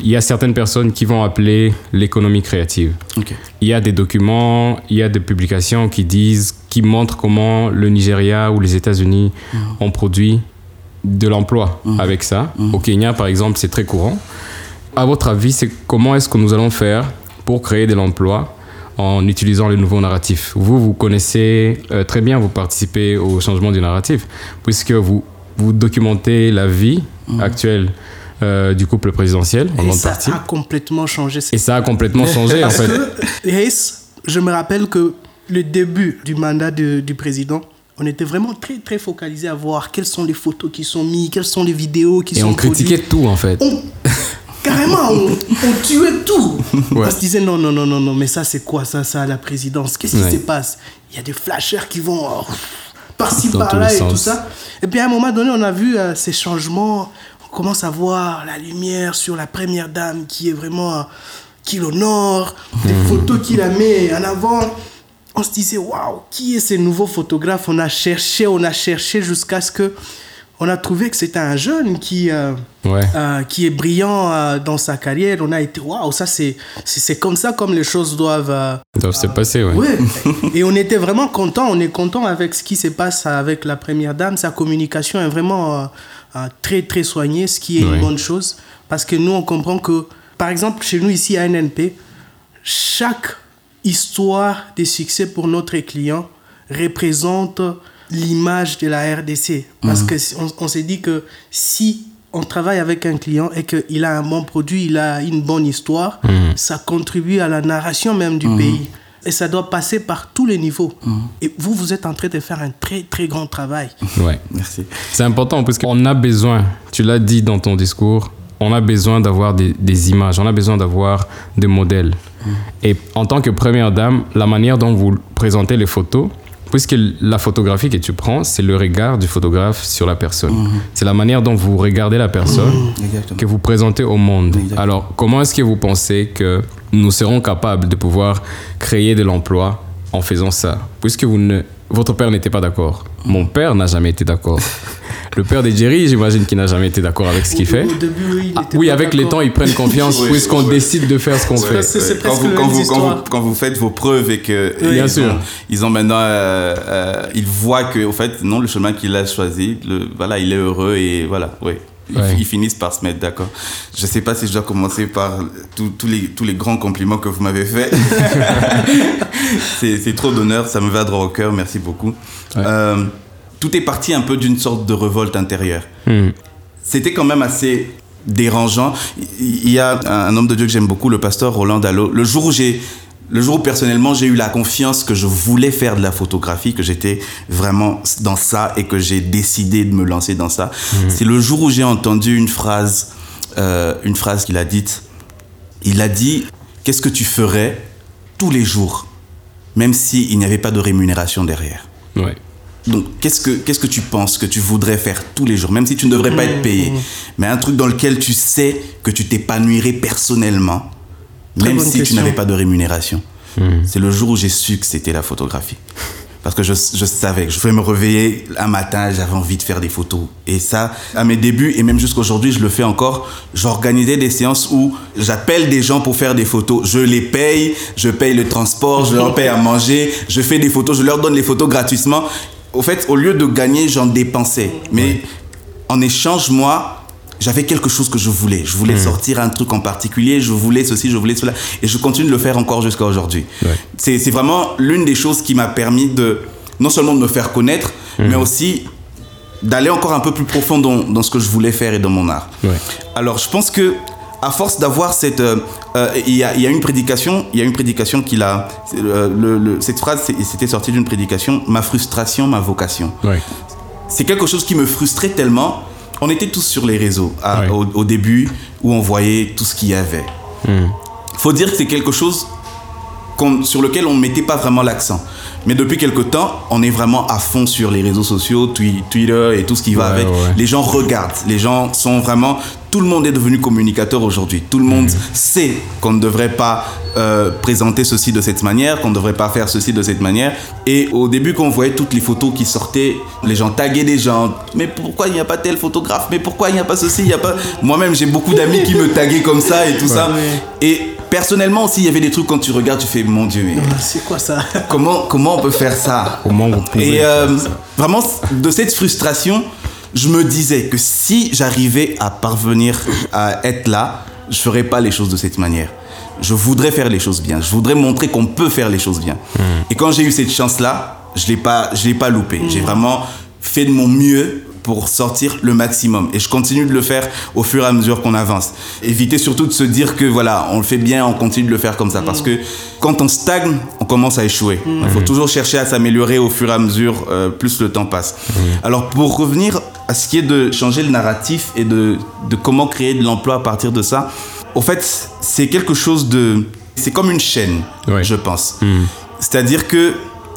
Il y a certaines personnes qui vont appeler l'économie créative. Il y a des documents, il y a des publications qui disent, qui montrent comment le Nigeria ou les États-Unis ont produit de l'emploi avec ça. Au Kenya, par exemple, c'est très courant. À votre avis, c'est comment est-ce que nous allons faire pour créer de l'emploi en utilisant le nouveau narratif Vous, vous connaissez euh, très bien, vous participez au changement du narratif, puisque vous, vous documentez la vie actuelle euh, du couple présidentiel en Et ça partie. a complètement changé. Et ça a complètement changé, en fait. Hayes, je me rappelle que le début du mandat de- du président, on était vraiment très très focalisé à voir quelles sont les photos qui sont mises, quelles sont les vidéos qui Et sont on critiquait produites. tout, en fait. On- Carrément, on, on tuait tout. On se disait non, non, non, non, non, mais ça c'est quoi ça, ça la présidence? Qu'est-ce qui Ouais. se passe? Il y a des flashers qui vont oh, par-ci, par-là et tout ça. Et puis à un moment donné, on a vu euh, ces changements. On commence à voir la lumière sur la première dame qui est vraiment. euh, qui l'honore, des Mhm. photos qu'il a mis en avant. On se disait, waouh, qui est ces nouveaux photographes? On a cherché, on a cherché jusqu'à ce que. On a trouvé que c'était un jeune qui. euh, Ouais. euh, qui est brillant euh, dans sa carrière. On a été, waouh, ça c'est, c'est, comme ça comme les choses doivent. doivent se passer, ouais. ouais. Et on était vraiment content. On est content avec ce qui se passe avec la première dame. Sa communication est vraiment très très soignée, ce qui est Ouais. une bonne chose. Parce que nous, on comprend que, par exemple, chez nous ici à NNP, chaque histoire de succès pour notre client représente l'image de la RDC. Parce que si- on, on s'est dit que si on travaille avec un client et qu'il a un bon produit, il a une bonne histoire, ça contribue à la narration même du pays. Et ça doit passer par tous les niveaux. Et vous, vous êtes en train de faire un très, très grand travail. Ouais. Merci. C'est important parce qu'on a besoin, tu l'as dit dans ton discours, on a besoin d'avoir des, des images, on a besoin d'avoir des modèles. Et en tant que première dame, la manière dont vous présentez les photos, puisque la photographie que tu prends, c'est le regard du photographe sur la personne. C'est la manière dont vous regardez la personne Exactement. que vous présentez au monde. Exactement. Alors, comment est-ce que vous pensez que nous serons capables de pouvoir créer de l'emploi en faisant ça? Puisque vous ne, votre père n'était pas d'accord. Mon père n'a jamais été d'accord. Le père de Jerry, j'imagine qu'il n'a jamais été d'accord avec ce qu'il fait. Au début, oui, il Ah, était oui, pas avec les temps, ils prennent confiance Oui, puisqu'on ouais. décide de faire ce qu'on fait? C'est- c'est quand presque vous, quand, vous, quand, histoire. vous, quand vous faites vos preuves et que Oui. ils, Bien ont, sûr. ils ont maintenant euh, euh, ils voient que au fait non le chemin qu'il a choisi le, voilà il est heureux et voilà oui ils, Ouais. ils finissent par se mettre d'accord je sais pas si je dois commencer par tous les tous les grands compliments que vous m'avez fait c'est trop d'honneur ça me va droit au cœur merci beaucoup Ouais. Euh, tout est parti un peu d'une sorte de révolte intérieure Hmm. c'était quand même assez dérangeant. Il y a un homme de Dieu que j'aime beaucoup, le pasteur Roland Dallot. Le jour où j'ai, le jour où personnellement j'ai eu la confiance que je voulais faire de la photographie, que j'étais vraiment dans ça et que j'ai décidé de me lancer dans ça, c'est le jour où j'ai entendu une phrase, euh, une phrase qu'il a dite. Il a dit Qu'est-ce que tu ferais tous les jours, même s'il n'y avait pas de rémunération derrière? Ouais. donc, qu'est-ce que, qu'est-ce que tu penses que tu voudrais faire tous les jours, même si tu ne devrais pas être payé, mais un truc dans lequel tu sais que tu t'épanouirais personnellement, Très même si tu n'avais pas de rémunération. C'est le jour où j'ai su que c'était la photographie. Parce que je, je savais que je pouvais me réveiller un matin, j'avais envie de faire des photos. Et ça, à mes débuts, et même jusqu'à aujourd'hui, je le fais encore, j'organisais des séances où j'appelle des gens pour faire des photos. Je les paye, je paye le transport, je leur paye à manger, je fais des photos, je leur donne les photos gratuitement. Au fait, au lieu de gagner, j'en dépensais. Mais en échange, moi, j'avais quelque chose que je voulais. Je voulais sortir un truc en particulier, je voulais ceci, je voulais cela. Et je continue de le faire encore jusqu'à aujourd'hui. Ouais. C'est c'est vraiment l'une des choses qui m'a permis de, non seulement de me faire connaître, mais aussi d'aller encore un peu plus profond dans, dans ce que je voulais faire et dans mon art. Ouais. Alors, je pense que à force d'avoir cette, euh, euh, il y, a, y a une prédication, il y a une prédication qu'il a. euh, le- le- cette phrase, c'était sorti d'une prédication. Ma frustration, ma vocation Ouais. c'est quelque chose qui me frustrait tellement. On était tous sur les réseaux à- au, au début où on voyait tout ce qu'il y avait. Hmm. Faut dire que c'est quelque chose sur lequel on ne mettait pas vraiment l'accent. Mais depuis quelque temps, on est vraiment à fond sur les réseaux sociaux, Twi- Twitter et tout ce qui va avec. ouais. Les gens regardent, les gens sont vraiment... Tout le monde est devenu communicateur aujourd'hui. Tout le monde Mhm. sait qu'on ne devrait pas euh, présenter ceci de cette manière, qu'on ne devrait pas faire ceci de cette manière. Et au début, quand on voyait toutes les photos qui sortaient, les gens taguaient des gens. Mais pourquoi il n'y a pas tel photographe? Mais pourquoi il n'y a pas ceci? Il y a pas... Moi-même, j'ai beaucoup d'amis qui me taguaient comme ça et tout ça. Et personnellement aussi, il y avait des trucs quand tu regardes, tu fais, mon Dieu, mais C'est quoi ça? comment, comment on peut faire ça? Comment vous pouvez. et euh, vraiment, de cette frustration, je me disais que si j'arrivais à parvenir à être là, je ferais pas les choses de cette manière. Je voudrais faire les choses bien. Je voudrais montrer qu'on peut faire les choses bien. Et quand j'ai eu cette chance-là, je l'ai pas, je l'ai pas loupé. J'ai vraiment fait de mon mieux pour sortir le maximum. Et je continue de le faire au fur et à mesure qu'on avance. Éviter surtout de se dire que voilà, on le fait bien, on continue de le faire comme ça. Parce que quand on stagne, on commence à échouer. Il faut toujours chercher à s'améliorer au fur et à mesure, euh, plus le temps passe. Alors pour revenir à ce qui est de changer le narratif et de, de comment créer de l'emploi à partir de ça, au fait, c'est quelque chose de... C'est comme une chaîne, Ouais. je pense. C'est-à-dire que,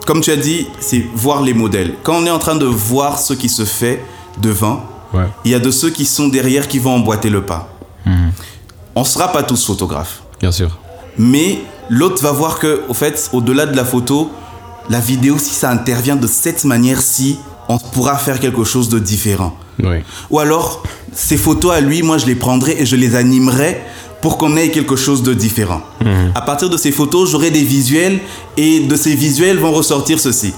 comme tu as dit, c'est voir les modèles. Quand on est en train de voir ce qui se fait devant, Ouais. il y a de ceux qui sont derrière qui vont emboîter le pas. On ne sera pas tous photographes. Bien sûr. Mais l'autre va voir que, au fait, au-delà de la photo, la vidéo, si ça intervient de cette manière-ci, on pourra faire quelque chose de différent. Oui. Ou alors, ces photos à lui, moi, je les prendrai et je les animerai pour qu'on ait quelque chose de différent. À partir de ces photos, j'aurai des visuels et de ces visuels vont ressortir ceci.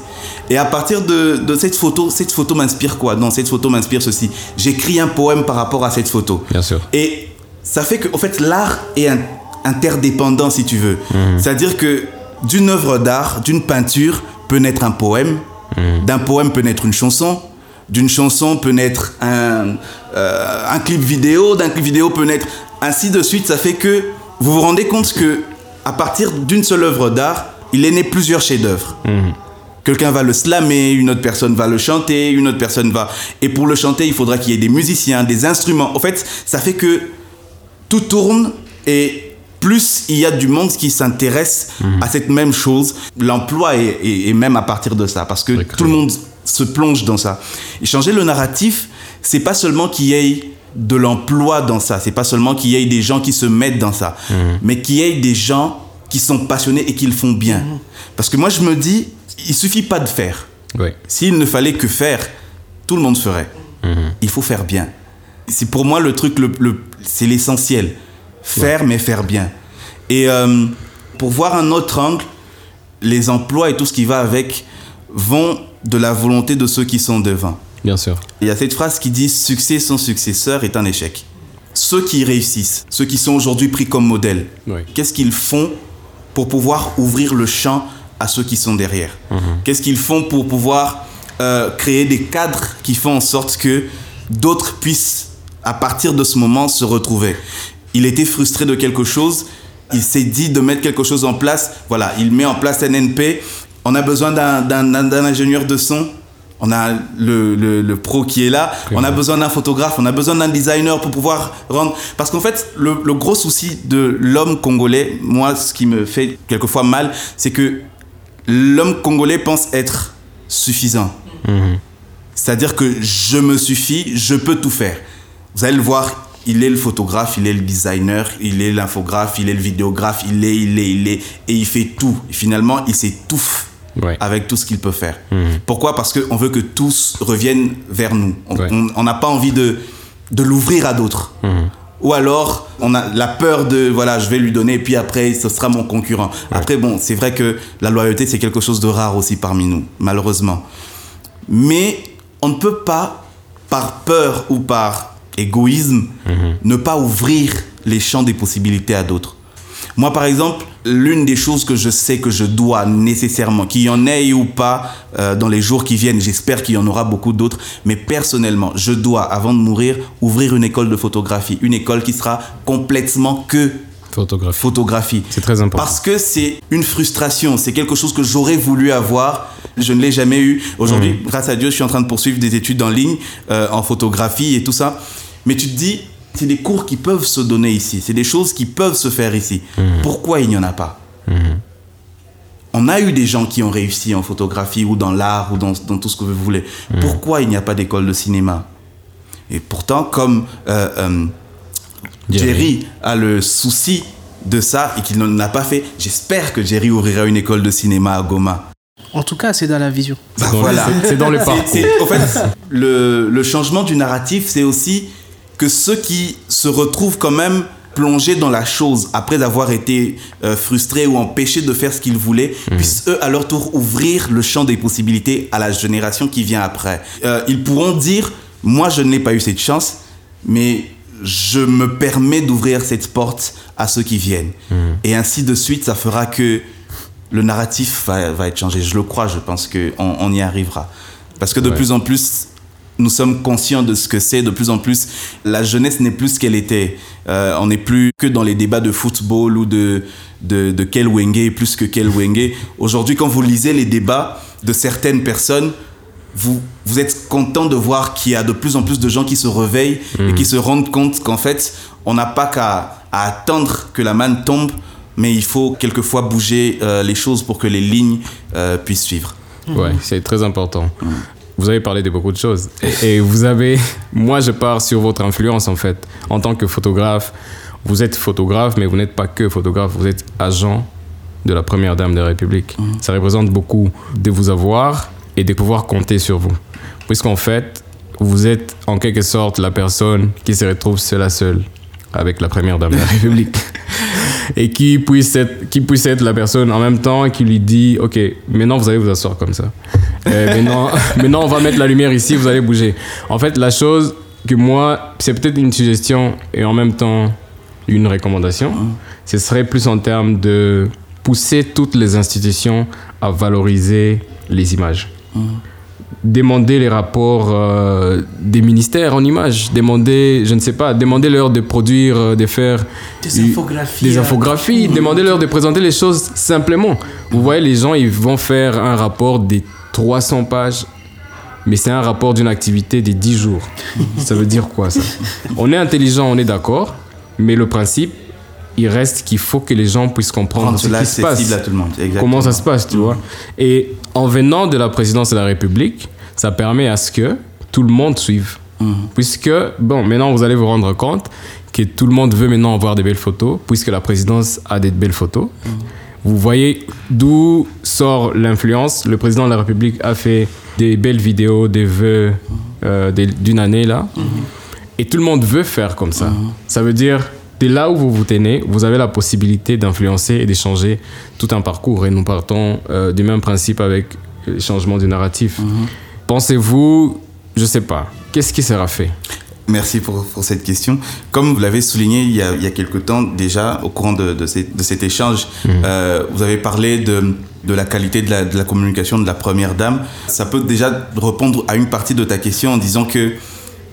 Et à partir de, de cette photo, cette photo m'inspire quoi? Non, cette photo m'inspire ceci. J'écris un poème par rapport à cette photo. Bien sûr. Et ça fait que, en fait, l'art est interdépendant, si tu veux. C'est-à-dire que d'une œuvre d'art, d'une peinture, peut naître un poème. D'un poème peut naître une chanson. D'une chanson peut naître un, euh, un clip vidéo. D'un clip vidéo peut naître ainsi de suite. Ça fait que vous vous rendez compte que à partir d'une seule œuvre d'art, il est né plusieurs chefs-d'œuvre. Quelqu'un va le slammer, une autre personne va le chanter, une autre personne va... Et pour le chanter, il faudra qu'il y ait des musiciens, des instruments. En fait, ça fait que tout tourne et plus il y a du monde qui s'intéresse à cette même chose, l'emploi est, est- est même à partir de ça, parce que tout le monde se plonge dans ça. Et changer le narratif, c'est pas seulement qu'il y ait de l'emploi dans ça, c'est pas seulement qu'il y ait des gens qui se mettent dans ça, mais qu'il y ait des gens qui sont passionnés et qui le font bien. Parce que moi je me dis, il suffit pas de faire. Oui. S'il ne fallait que faire, tout le monde ferait. Il faut faire bien. C'est pour moi le truc, le, le- c'est l'essentiel. Faire, mais faire bien. Et euh, pour voir un autre angle, les emplois et tout ce qui va avec vont de la volonté de ceux qui sont devant. Bien sûr. Il y a cette phrase qui dit Succès sans successeur est un échec. Ceux qui réussissent, ceux qui sont aujourd'hui pris comme modèle, Oui. qu'est-ce qu'ils font pour pouvoir ouvrir le champ à ceux qui sont derrière? Qu'est-ce qu'ils font pour pouvoir euh, créer des cadres qui font en sorte que d'autres puissent, à partir de ce moment, se retrouver? Il était frustré de quelque chose, il s'est dit de mettre quelque chose en place. Voilà, il met en place NNP. On a besoin d'un- ingénieur de son. On a le, le- le pro qui est là. On a besoin d'un photographe. On a besoin d'un designer pour pouvoir rendre. Parce qu'en fait, le, le gros souci de l'homme congolais, moi, ce qui me fait quelquefois mal, c'est que l'homme congolais pense être suffisant. C'est-à-dire que je me suffis, je peux tout faire. Vous allez le voir, il est le photographe, il est le designer, il est l'infographe, il est le vidéographe, il est, il est, il est, et il fait tout. Et finalement, il s'étouffe Ouais. avec tout ce qu'il peut faire. Pourquoi? Parce qu'on veut que tous reviennent vers nous. On n'a pas envie de, de l'ouvrir à d'autres. Ou alors, on a la peur de, voilà, je vais lui donner, et puis après, ce sera mon concurrent. Après, bon, c'est vrai que la loyauté, c'est quelque chose de rare aussi parmi nous, malheureusement. Mais on ne peut pas, par peur ou par égoïsme, ne pas ouvrir les champs des possibilités à d'autres. Moi, par exemple, l'une des choses que je sais que je dois nécessairement, qu'il y en ait ou pas euh, dans les jours qui viennent, j'espère qu'il y en aura beaucoup d'autres, mais personnellement, je dois, avant de mourir, ouvrir une école de photographie. Une école qui sera complètement que Photographie. photographie. C'est très important. Parce que c'est une frustration, c'est quelque chose que j'aurais voulu avoir, je ne l'ai jamais eu. Aujourd'hui, grâce à Dieu, je suis en train de poursuivre des études en ligne, euh, en photographie et tout ça. Mais tu te dis, c'est des cours qui peuvent se donner ici, c'est des choses qui peuvent se faire ici. Pourquoi il n'y en a pas On a eu des gens qui ont réussi en photographie ou dans l'art ou dans, dans tout ce que vous voulez. Pourquoi il n'y a pas d'école de cinéma? Et pourtant, comme euh, euh, Jerry. A le souci de ça et qu'il ne l'a pas fait, j'espère que Jerry ouvrira une école de cinéma à Goma. En tout cas, c'est dans la vision. Bah voilà. c'est- dans le parcours. Au fait, le, le changement du narratif, c'est aussi que ceux qui se retrouvent quand même plongés dans la chose après avoir été euh, frustrés ou empêchés de faire ce qu'ils voulaient, puissent eux à leur tour ouvrir le champ des possibilités à la génération qui vient après. Euh, ils pourront dire, moi je n'ai pas eu cette chance, mais je me permets d'ouvrir cette porte à ceux qui viennent. Et ainsi de suite, ça fera que le narratif va, va être changé. Je le crois, je pense qu'on on y arrivera. Parce que de Ouais. plus en plus, nous sommes conscients de ce que c'est. De plus en plus, la jeunesse n'est plus ce qu'elle était. Euh, on n'est plus que dans les débats de football ou de, de, de quel Wenge plus que quel Wenge. Aujourd'hui, quand vous lisez les débats de certaines personnes, vous, vous êtes content de voir qu'il y a de plus en plus de gens qui se réveillent et qui se rendent compte qu'en fait, on n'a pas qu'à attendre que la manne tombe, mais il faut quelquefois bouger euh, les choses pour que les lignes euh, puissent suivre. Ouais, c'est très important. Vous avez parlé de beaucoup de choses. Et, et vous avez. Moi, je pars sur votre influence, en fait. En tant que photographe, vous êtes photographe, mais vous n'êtes pas que photographe. Vous êtes agent de la première dame de la République. Ça représente beaucoup de vous avoir et de pouvoir compter sur vous. Puisqu'en fait, vous êtes en quelque sorte la personne qui se retrouve seule à seule avec la première dame de la République. Et qui puisse, être, qui puisse être la personne en même temps qui lui dit Ok, maintenant vous allez vous asseoir comme ça. Euh, maintenant, maintenant, on va mettre la lumière ici, vous allez bouger. En fait, la chose que moi, c'est peut-être une suggestion et en même temps une recommandation, ce serait plus en termes de pousser toutes les institutions à valoriser les images. Demander les rapports euh, des ministères en images, demander, je ne sais pas, demander leur de produire, euh, de faire Des infographies, des euh, infographies, demander leur de présenter les choses simplement. Vous voyez, les gens, ils vont faire un rapport des 300 pages, mais c'est un rapport d'une activité des 10 jours. ça veut dire quoi ça? On est intelligent, on est d'accord, mais le principe, il reste qu'il faut que les gens puissent comprendre Rendre ce qui se passe accessible à tout le monde. Exactement. comment ça se passe, tu vois? Et en venant de la présidence de la République, ça permet à ce que tout le monde suive. Puisque, bon, maintenant vous allez vous rendre compte que tout le monde veut maintenant avoir des belles photos, puisque la présidence a des belles photos. Vous voyez d'où sort l'influence. Le président de la République a fait des belles vidéos, des vœux euh, des- d'une année là. Et tout le monde veut faire comme ça. Ça veut dire, de là où vous vous tenez, vous avez la possibilité d'influencer et d'échanger tout un parcours. Et nous partons euh, du même principe avec le changement du narratif. Pensez-vous, je sais pas, qu'est-ce qui sera fait? Merci pour, pour cette question. Comme vous l'avez souligné il y, a, il y a quelque temps déjà, au courant de, de, ces- de cet échange, euh, vous avez parlé de, de la qualité de la, de la communication de la première dame. Ça peut déjà répondre à une partie de ta question en disant que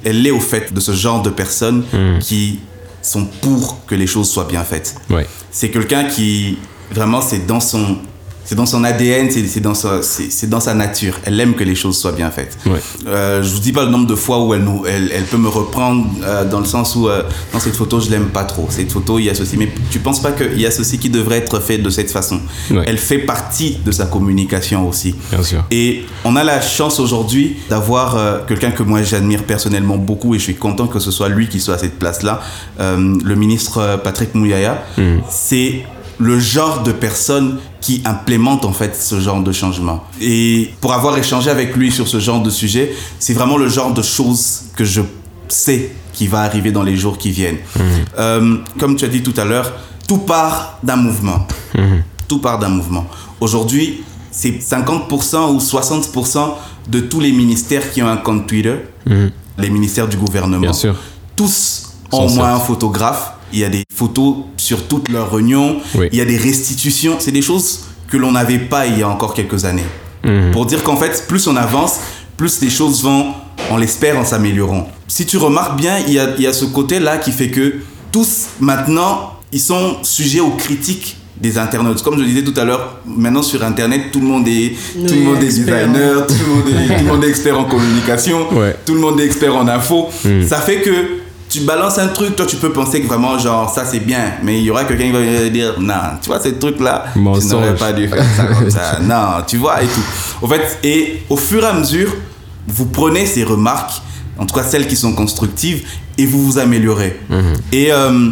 elle est au fait de ce genre de personnes qui sont pour que les choses soient bien faites. Ouais. C'est quelqu'un qui, vraiment, c'est dans son, c'est dans son ADN, c'est dans, sa- dans nature. Elle aime que les choses soient bien faites. Ouais. Euh, je vous dis pas le nombre de fois où elle, nous, elle, elle peut me reprendre euh, dans le sens où, euh, dans cette photo, je l'aime pas trop. Cette photo, il y a ceci. Mais tu penses pas qu'il y a ceci qui devrait être fait de cette façon Ouais. Elle fait partie de sa communication aussi. Bien sûr. Et on a la chance aujourd'hui d'avoir euh, quelqu'un que moi j'admire personnellement beaucoup et je suis content que ce soit lui qui soit à cette place-là, le ministre Patrick Mouyaya. C'est le genre de personne qui implémente en fait ce genre de changement. Et pour avoir échangé avec lui sur ce genre de sujet, c'est vraiment le genre de choses que je sais qui va arriver dans les jours qui viennent. Euh, comme tu as dit tout à l'heure, tout part d'un mouvement. Tout part d'un mouvement. Aujourd'hui, c'est 50% ou 60% de tous les ministères qui ont un compte Twitter, les ministères du gouvernement. Bien sûr. Tous ont au moins un photographe. Il y a des photos sur toutes leurs réunions. Oui. Il y a des restitutions. C'est des choses que l'on n'avait pas il y a encore quelques années. Pour dire qu'en fait, plus on avance, plus les choses vont, on l'espère, en s'améliorant. Si tu remarques bien, il y a, il y a ce côté-là qui fait que tous, maintenant, ils sont sujets aux critiques des internautes. Comme je le disais tout à l'heure, maintenant sur Internet, tout le monde est, tout le monde est expert. designer, tout le monde est, tout le monde est expert en communication, Ouais. tout le monde est expert en info. Ça fait que tu balances un truc, toi tu peux penser que vraiment genre ça c'est bien, mais il y aura quelqu'un qui va dire non, tu vois ces trucs là, tu n'aurais pas dû faire ça comme ça. non, tu vois et tout. Au fait, et au fur et à mesure, vous prenez ces remarques, en tout cas celles qui sont constructives, et vous vous améliorez. Et euh,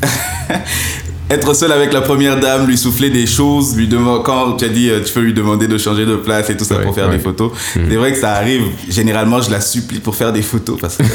être seul avec la première dame, lui souffler des choses, lui demander quand tu as dit euh, tu peux lui demander de changer de place et tout ça Ouais, pour faire ouais. des photos. C'est vrai que ça arrive. Généralement, je la supplie pour faire des photos parce que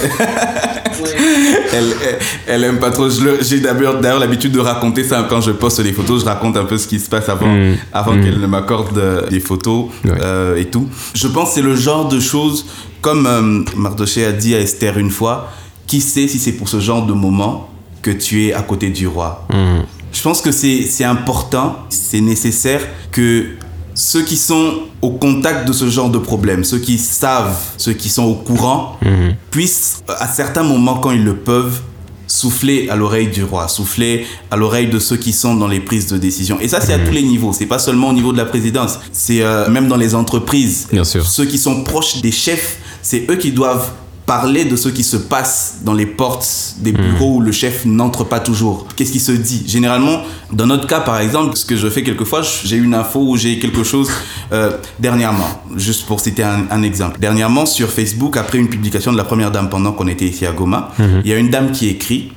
elle, elle, elle aime pas trop. J'ai d'ailleurs d'ailleurs l'habitude de raconter ça quand je poste des photos. Je raconte un peu ce qui se passe avant, Mm. avant qu'elle ne m'accorde euh, des photos Ouais. euh, et tout. Je pense que c'est le genre de choses, comme euh, Mardoché a dit à Esther une fois, qui sait si c'est pour ce genre de moment que tu es à côté du roi? Mhm. Je pense que c'est important, c'est nécessaire que ceux qui sont au contact de ce genre de problème, ceux qui savent, ceux qui sont au courant, Mhm. puissent, à certains moments, quand ils le peuvent, souffler à l'oreille du roi, souffler à l'oreille de ceux qui sont dans les prises de décision. Et ça, c'est à tous les niveaux. C'est pas seulement au niveau de la présidence. C'est euh, même dans les entreprises. Bien sûr. Ceux qui sont proches des chefs, c'est eux qui doivent parler de ce qui se passe dans les portes des bureaux où le chef n'entre pas toujours. Qu'est-ce qui se dit? Généralement, dans notre cas, par exemple, ce que je fais quelquefois, j'ai une info ou j'ai quelque chose euh, dernièrement, juste pour citer un, un exemple. Dernièrement, sur Facebook, après une publication de la première dame pendant qu'on était ici à Goma, il y a une dame qui écrit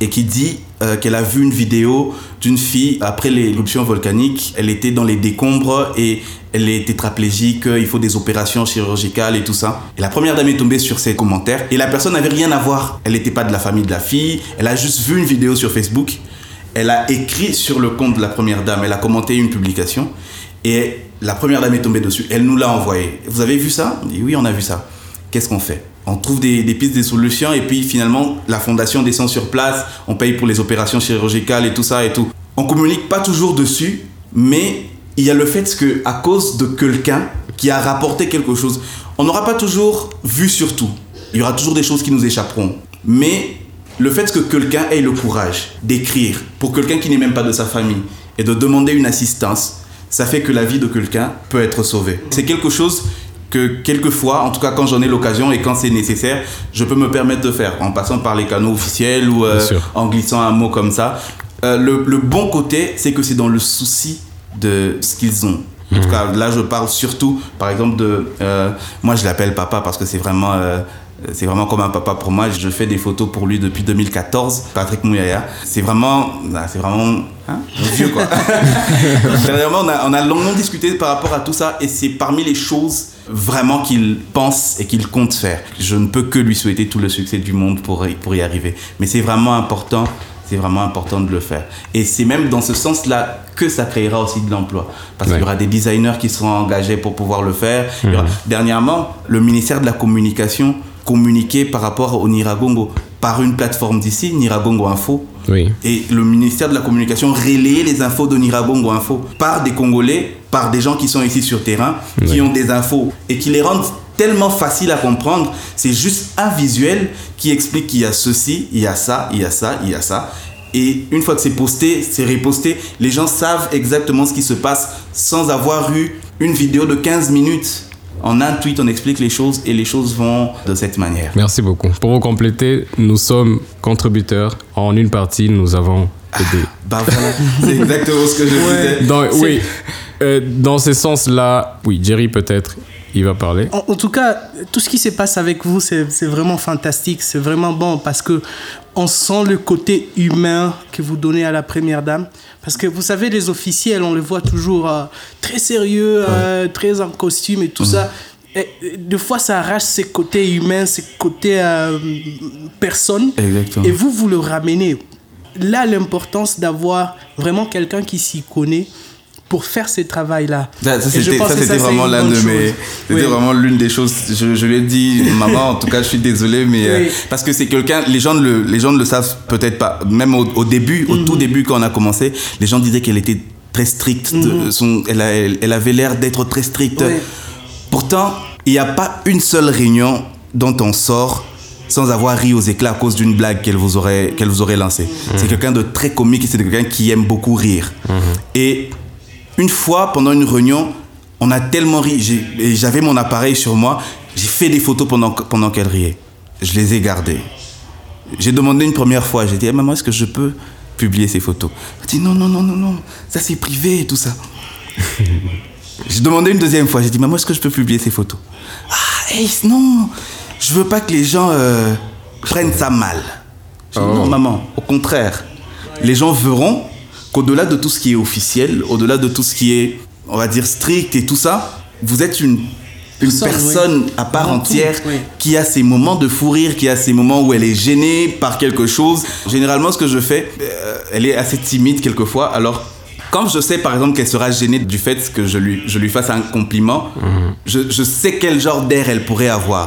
et qui dit euh, qu'elle a vu une vidéo d'une fille après l'éruption volcanique. Elle était dans les décombres et elle est tétraplégique, il faut des opérations chirurgicales et tout ça. Et la première dame est tombée sur ces commentaires et la personne n'avait rien à voir. Elle n'était pas de la famille de la fille, elle a juste vu une vidéo sur Facebook. Elle a écrit sur le compte de la première dame, elle a commenté une publication et la première dame est tombée dessus. Elle nous l'a envoyé. Vous avez vu ça? Oui, on a vu ça. Qu'est-ce qu'on fait? On trouve des, des, pistes, des solutions, et puis finalement, la fondation descend sur place, on paye pour les opérations chirurgicales et tout ça et tout. On communique pas toujours dessus, mais il y a le fait que à cause de quelqu'un qui a rapporté quelque chose, on n'aura pas toujours vu sur tout. Il y aura toujours des choses qui nous échapperont. Mais le fait que quelqu'un ait le courage d'écrire pour quelqu'un qui n'est même pas de sa famille et de demander une assistance, ça fait que la vie de quelqu'un peut être sauvée. C'est quelque chose que quelquefois, en tout cas quand j'en ai l'occasion et quand c'est nécessaire, je peux me permettre de faire en passant par les canaux officiels ou euh, en glissant un mot comme ça. Euh, le, le, bon côté, c'est que c'est dans le souci de ce qu'ils ont. En tout cas, là, je parle surtout, par exemple, de... Euh, moi, je l'appelle papa parce que c'est vraiment... c'est vraiment comme un papa pour moi. Je fais des photos pour lui depuis 2014, Patrick Mouyaya. C'est vraiment, c'est vraiment hein, vieux quoi. Dernièrement, on a, on a longuement discuté par rapport à tout ça et c'est parmi les choses vraiment qu'il pense et qu'il compte faire. Je ne peux que lui souhaiter tout le succès du monde pour, pour y arriver. Mais c'est vraiment important, c'est vraiment important de le faire. Et c'est même dans ce sens-là que ça créera aussi de l'emploi. Parce ouais. qu'il y aura des designers qui seront engagés pour pouvoir le faire. Mmh. Aura... Dernièrement, le ministère de la Communication communiquait par rapport au Niragongo par une plateforme d'ici, Niragongo Info. Oui. Et le ministère de la Communication relayait les infos de Niragongo Info par des Congolais, par des gens qui sont ici sur terrain, qui ont des infos et qui les rendent tellement faciles à comprendre. C'est juste un visuel qui explique qu'il y a ceci, il y a ça, il y a ça, il y a ça. Et une fois que c'est posté, c'est reposté, les gens savent exactement ce qui se passe sans avoir eu une vidéo de 15 minutes en un tweet, on explique les choses et les choses vont de cette manière. Merci beaucoup. Pour vous compléter, nous sommes contributeurs. En une partie, nous avons aidé. Ah, bah voilà, c'est exactement ce que je disais. Dans, oui, euh, dans ce sens-là, oui, Jerry peut-être, il va parler. En, en, tout cas, tout ce qui se passe avec vous, c'est vraiment fantastique, c'est vraiment bon parce que on sent le côté humain que vous donnez à la première dame. Parce que vous savez, les officiels, on les voit toujours euh, très sérieux, euh, ouais. très en costume et tout mmh. ça. Et, des fois, ça arrache ces côtés humains, ces côtés euh, personnes. Exactement. Et vous, vous le ramenez. Là, l'importance d'avoir vraiment quelqu'un qui s'y connaît pour faire ce travail-là. Ça, ça c'était vraiment l'un de mes, c'était oui. vraiment l'une des choses. Je, je lui ai dit, maman, en tout cas, je suis désolé, mais oui. euh, parce que c'est quelqu'un, les gens le, les gens ne le savent peut-être pas. Même au, au début, mm -hmm. au tout début quand on a commencé, les gens disaient qu'elle était très stricte. Mm -hmm. son, elle, a, elle, elle, avait l'air d'être très stricte. Oui. Pourtant, il n'y a pas une seule réunion dont on sort sans avoir ri aux éclats à cause d'une blague qu'elle vous aurait, qu'elle vous aurait lancée. Mmh. C'est quelqu'un de très comique et c'est quelqu'un qui aime beaucoup rire. Mmh. Et une fois, pendant une réunion, on a tellement ri, j'avais mon appareil sur moi, j'ai fait des photos pendant, pendant qu'elle riait. Je les ai gardées. J'ai demandé une première fois, j'ai dit, hey, maman, est-ce que je peux publier ces photos? Elle dit, non, non, non, non, non, ça c'est privé et tout ça. j'ai demandé une deuxième fois, j'ai dit, maman, est-ce que je peux publier ces photos? Ah, hey, non, je veux pas que les gens euh, prennent ça mal. Dit, oh. Non, maman, au contraire. Les gens verront qu'au-delà de tout ce qui est officiel, au-delà de tout ce qui est, on va dire, strict et tout ça, vous êtes une, une personne, personne oui. à part Dans entière tout, oui. qui a ses moments de fou rire, qui a ses moments où elle est gênée par quelque chose. Généralement, ce que je fais, euh, elle est assez timide quelquefois, alors quand je sais par exemple qu'elle sera gênée du fait que je lui, je lui fasse un compliment, -hmm. je, je, sais quel genre d'air elle pourrait avoir.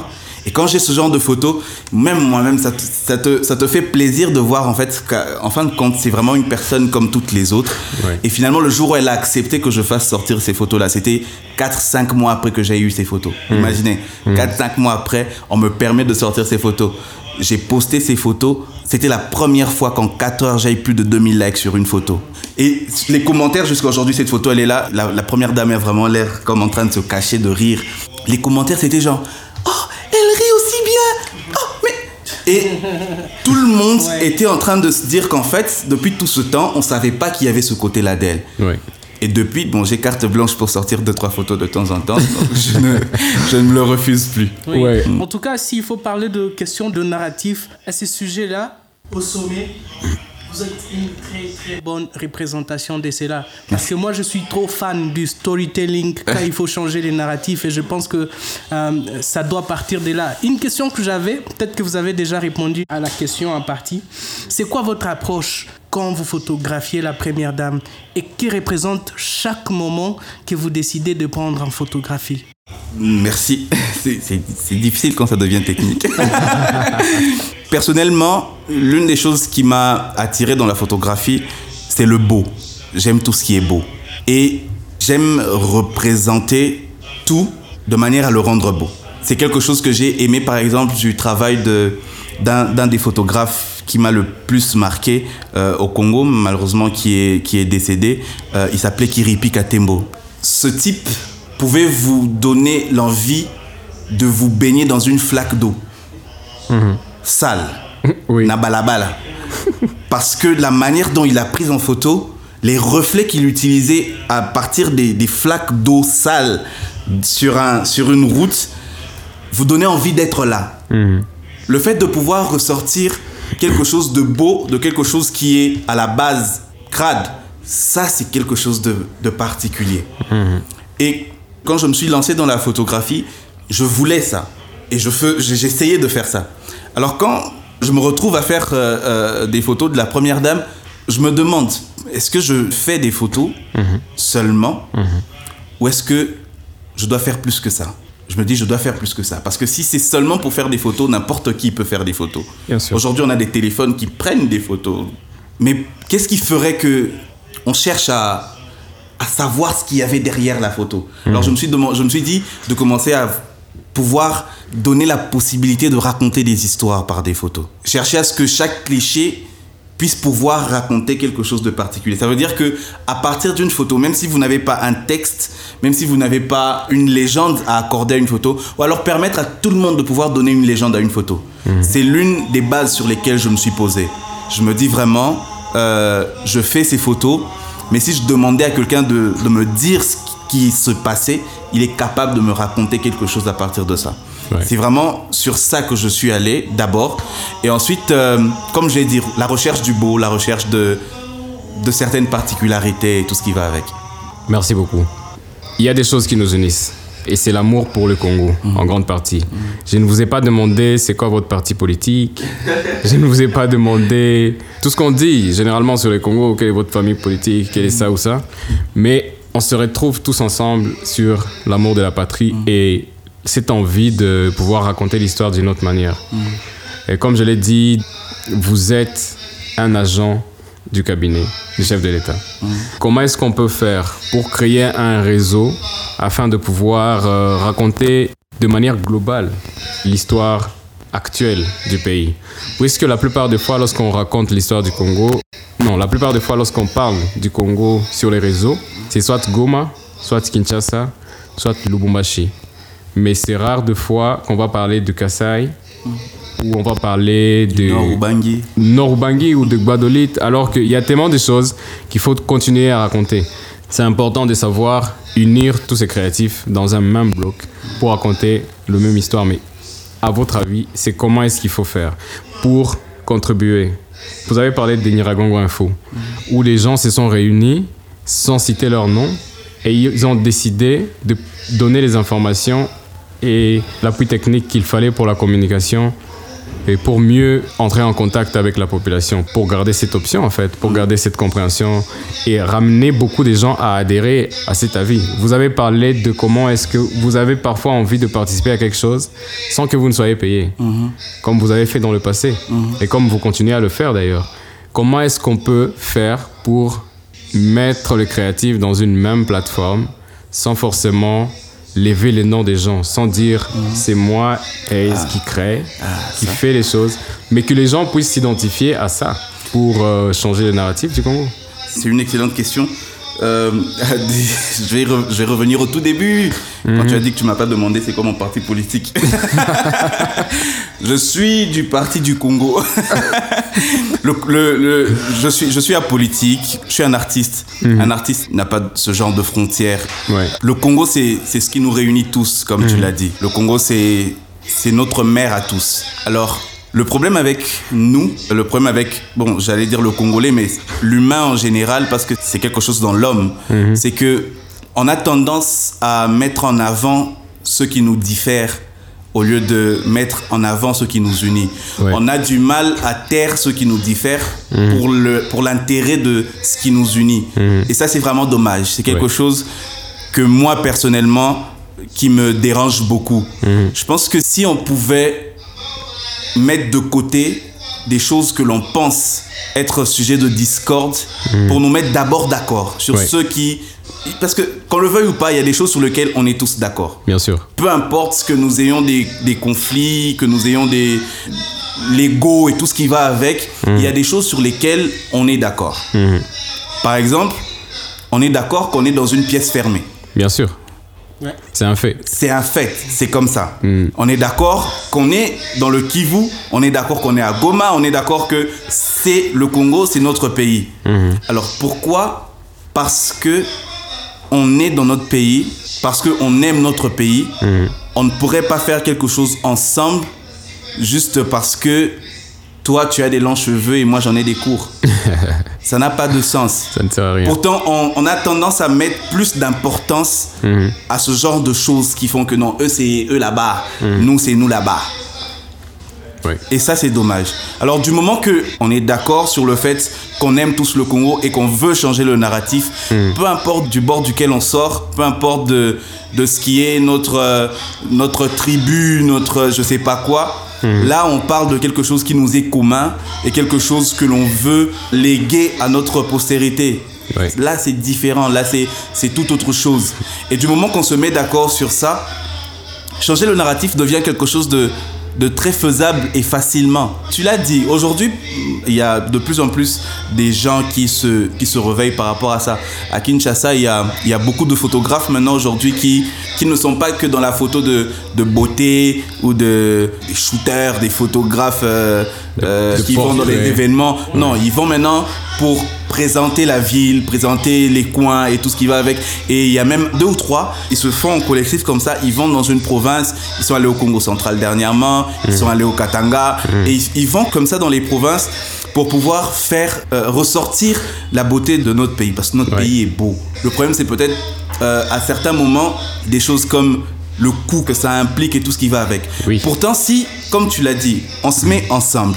Et quand j'ai ce genre de photos, même moi-même, ça, ça, te, ça te fait plaisir de voir en fait qu'en fin de compte, c'est vraiment une personne comme toutes les autres. Ouais. Et finalement, le jour où elle a accepté que je fasse sortir ces photos-là, c'était 4-5 mois après que j'ai eu ces photos. Mmh. Imaginez, mmh. 4-5 mois après, on me permet de sortir ces photos. J'ai posté ces photos, c'était la première fois qu'en 4 heures, j'ai eu plus de 2000 likes sur une photo. Et les commentaires jusqu'à aujourd'hui, cette photo, elle est là. La, la première dame a vraiment l'air comme en train de se cacher, de rire. Les commentaires, c'était genre Oh, elle rit aussi bien Oh, mais. Et tout le monde était en train de se dire qu'en fait, depuis tout ce temps, on savait pas qu'il y avait ce côté-là d'elle. Et depuis, bon, j'ai carte blanche pour sortir deux, trois photos de temps en temps. donc je, ne, je ne me le refuse plus. Oui. Ouais. En tout cas, s'il faut parler de questions de narratif à ces sujets-là, au sommet, vous êtes une très très bonne représentation de cela. Parce que moi, je suis trop fan du storytelling quand il faut changer les narratifs et je pense que euh, ça doit partir de là. Une question que j'avais, peut-être que vous avez déjà répondu à la question en partie, c'est quoi votre approche quand vous photographiez la première dame et qui représente chaque moment que vous décidez de prendre en photographie? Merci. C'est- difficile quand ça devient technique. Personnellement, l'une des choses qui m'a attiré dans la photographie, c'est le beau. J'aime tout ce qui est beau. Et j'aime représenter tout de manière à le rendre beau. C'est quelque chose que j'ai aimé, par exemple, du travail de- d'un des photographes qui m'a le plus marqué euh, au Congo, malheureusement qui est, qui est décédé. Euh, il s'appelait Kiripi Katembo. Ce type pouvait vous donner l'envie de vous baigner dans une flaque d'eau sale, Oui. nabalabala. Parce que la manière dont il a pris en photo, les reflets qu'il utilisait à partir des, des flaques d'eau sale sur, un, sur une route, vous donnait envie d'être là. Le fait de pouvoir ressortir quelque chose de beau, de quelque chose qui est à la base crade, ça c'est quelque chose de, de particulier. Et quand je me suis lancé dans la photographie, je voulais ça. Et je j'essayais de faire ça. Alors quand je me retrouve à faire euh, euh, des photos de la première dame, je me demande, est-ce que je fais des photos seulement ou est-ce que je dois faire plus que ça? Je me dis, je dois faire plus que ça. Parce que si c'est seulement pour faire des photos, n'importe qui peut faire des photos. Aujourd'hui, on a des téléphones qui prennent des photos. Mais qu'est-ce qui ferait que on cherche à, à savoir ce qu'il y avait derrière la photo? Alors, je me, suis je me suis dit de commencer à pouvoir donner la possibilité de raconter des histoires par des photos. Chercher à ce que chaque cliché puisse pouvoir raconter quelque chose de particulier. Ça veut dire que à partir d'une photo, même si vous n'avez pas un texte, même si vous n'avez pas une légende à accorder à une photo, ou alors permettre à tout le monde de pouvoir donner une légende à une photo. C'est l'une des bases sur lesquelles je me suis posé. Je me dis vraiment, euh, je fais ces photos, mais si je demandais à quelqu'un de, de me dire ce qui se passait, il est capable de me raconter quelque chose à partir de ça. Ouais. C'est vraiment sur ça que je suis allé d'abord. Et ensuite, euh, comme je l'ai dit, la recherche du beau, la recherche de, de certaines particularités et tout ce qui va avec. Merci beaucoup. Il y a des choses qui nous unissent. Et c'est l'amour pour le Congo, en grande partie. Je ne vous ai pas demandé c'est quoi votre parti politique. Je ne vous ai pas demandé tout ce qu'on dit généralement sur le Congo, quelle est votre famille politique, quel est ça ou ça. Mais on se retrouve tous ensemble sur l'amour de la patrie et cette envie de pouvoir raconter l'histoire d'une autre manière. Et comme je l'ai dit, vous êtes un agent du cabinet du chef de l'État. Comment est-ce qu'on peut faire pour créer un réseau afin de pouvoir euh, raconter de manière globale l'histoire actuelle du pays? Puisque la plupart des fois, lorsqu'on raconte l'histoire du Congo, non, la plupart des fois, lorsqu'on parle du Congo sur les réseaux, c'est soit Goma, soit Kinshasa, soit Lubumbashi. Mais c'est rare de fois qu'on va parler de Kassai ou on va parler de Nord Ubangi. Nord ou de Guadolit, alors qu'il y a tellement de choses qu'il faut continuer à raconter. C'est important de savoir unir tous ces créatifs dans un même bloc pour raconter le même histoire. Mais à votre avis, c'est comment est-ce qu'il faut faire pour contribuer Vous avez parlé de Niragongo Info, où les gens se sont réunis sans citer leur nom et ils ont décidé de donner les informations et l'appui technique qu'il fallait pour la communication et pour mieux entrer en contact avec la population, pour garder cette option en fait, pour garder cette compréhension et ramener beaucoup de gens à adhérer à cet avis. Vous avez parlé de comment est-ce que vous avez parfois envie de participer à quelque chose sans que vous ne soyez payé, comme vous avez fait dans le passé. Et comme vous continuez à le faire d'ailleurs. Comment est-ce qu'on peut faire pour mettre le créatif dans une même plateforme sans forcément lever les noms des gens sans dire c'est moi Ace qui crée, qui fait les choses, mais que les gens puissent s'identifier à ça pour euh, changer le narratif du Congo. C'est une excellente question. Euh, je, vais re- je vais revenir au tout début. Quand tu as dit que tu m'as pas demandé c'est quoi mon parti politique? je suis du parti du Congo. Le- le- le- je, suis, je suis apolitique, je suis un artiste. Un artiste n'a pas ce genre de frontières. Ouais. Le Congo, c'est c'est ce qui nous réunit tous, comme tu l'as dit. Le Congo, c'est c'est notre mère à tous. Alors, le problème avec nous, le problème avec, bon, j'allais dire le Congolais, mais l'humain en général, parce que c'est quelque chose dans l'homme, c'est que on a tendance à mettre en avant ce qui nous diffère au lieu de mettre en avant ce qui nous unit. Ouais. On a du mal à taire ce qui nous diffère pour le pour l'intérêt de ce qui nous unit. Et ça, c'est vraiment dommage. C'est quelque Ouais. chose que moi, personnellement, qui me dérange beaucoup. Je pense que si on pouvait mettre de côté des choses que l'on pense être sujet de discorde pour nous mettre d'abord d'accord sur ceux qui... Parce que, qu'on le veuille ou pas, il y a des choses sur lesquelles on est tous d'accord Bien sûr. peu importe que nous ayons des, des conflits, que nous ayons des l'ego et tout ce qui va avec, il y a des choses sur lesquelles on est d'accord. Par exemple, on est d'accord qu'on est dans une pièce fermée. Bien sûr. Ouais. C'est un fait. C'est un fait, c'est comme ça. On est d'accord qu'on est dans le Kivu, on est d'accord qu'on est à Goma, on est d'accord que c'est le Congo, c'est notre pays. Alors pourquoi? Parce que on est dans notre pays, parce qu'on aime notre pays, on ne pourrait pas faire quelque chose ensemble juste parce que toi tu as des longs cheveux et moi j'en ai des courts. Ça n'a pas de sens. Ça ne sert à rien. Pourtant, on, on a tendance à mettre plus d'importance à ce genre de choses qui font que non, eux c'est eux là-bas, nous c'est nous là-bas. Et ça, c'est dommage. Alors, du moment que on est d'accord sur le fait qu'on aime tous le Congo et qu'on veut changer le narratif, peu importe du bord duquel on sort, peu importe de, de ce qui est notre, euh, notre tribu, notre je sais pas quoi, là, on parle de quelque chose qui nous est commun et quelque chose que l'on veut léguer à notre postérité. Là, c'est différent. Là, c'est c'est tout autre chose. Et du moment qu'on se met d'accord sur ça, changer le narratif devient quelque chose de, de très faisable et facilement. Tu l'as dit, aujourd'hui, il y a de plus en plus des gens qui se, qui se réveillent par rapport à ça. À Kinshasa, il y a, il y a beaucoup de photographes maintenant aujourd'hui qui, qui ne sont pas que dans la photo de, de beauté ou de, des shooters, des photographes euh, euh, de qui vont dans les événements. Non, ils vont maintenant pour présenter la ville, présenter les coins et tout ce qui va avec. Et il y a même deux ou trois, ils se font en collectif comme ça, ils vont dans une province, ils sont allés au Congo central dernièrement, ils sont allés au Katanga, et ils, ils vont comme ça dans les provinces pour pouvoir faire euh, ressortir la beauté de notre pays, parce que notre Ouais. pays est beau. Le problème, c'est peut-être euh, à certains moments des choses comme le coût que ça implique et tout ce qui va avec. Oui. Pourtant, si, comme tu l'as dit, on se met ensemble,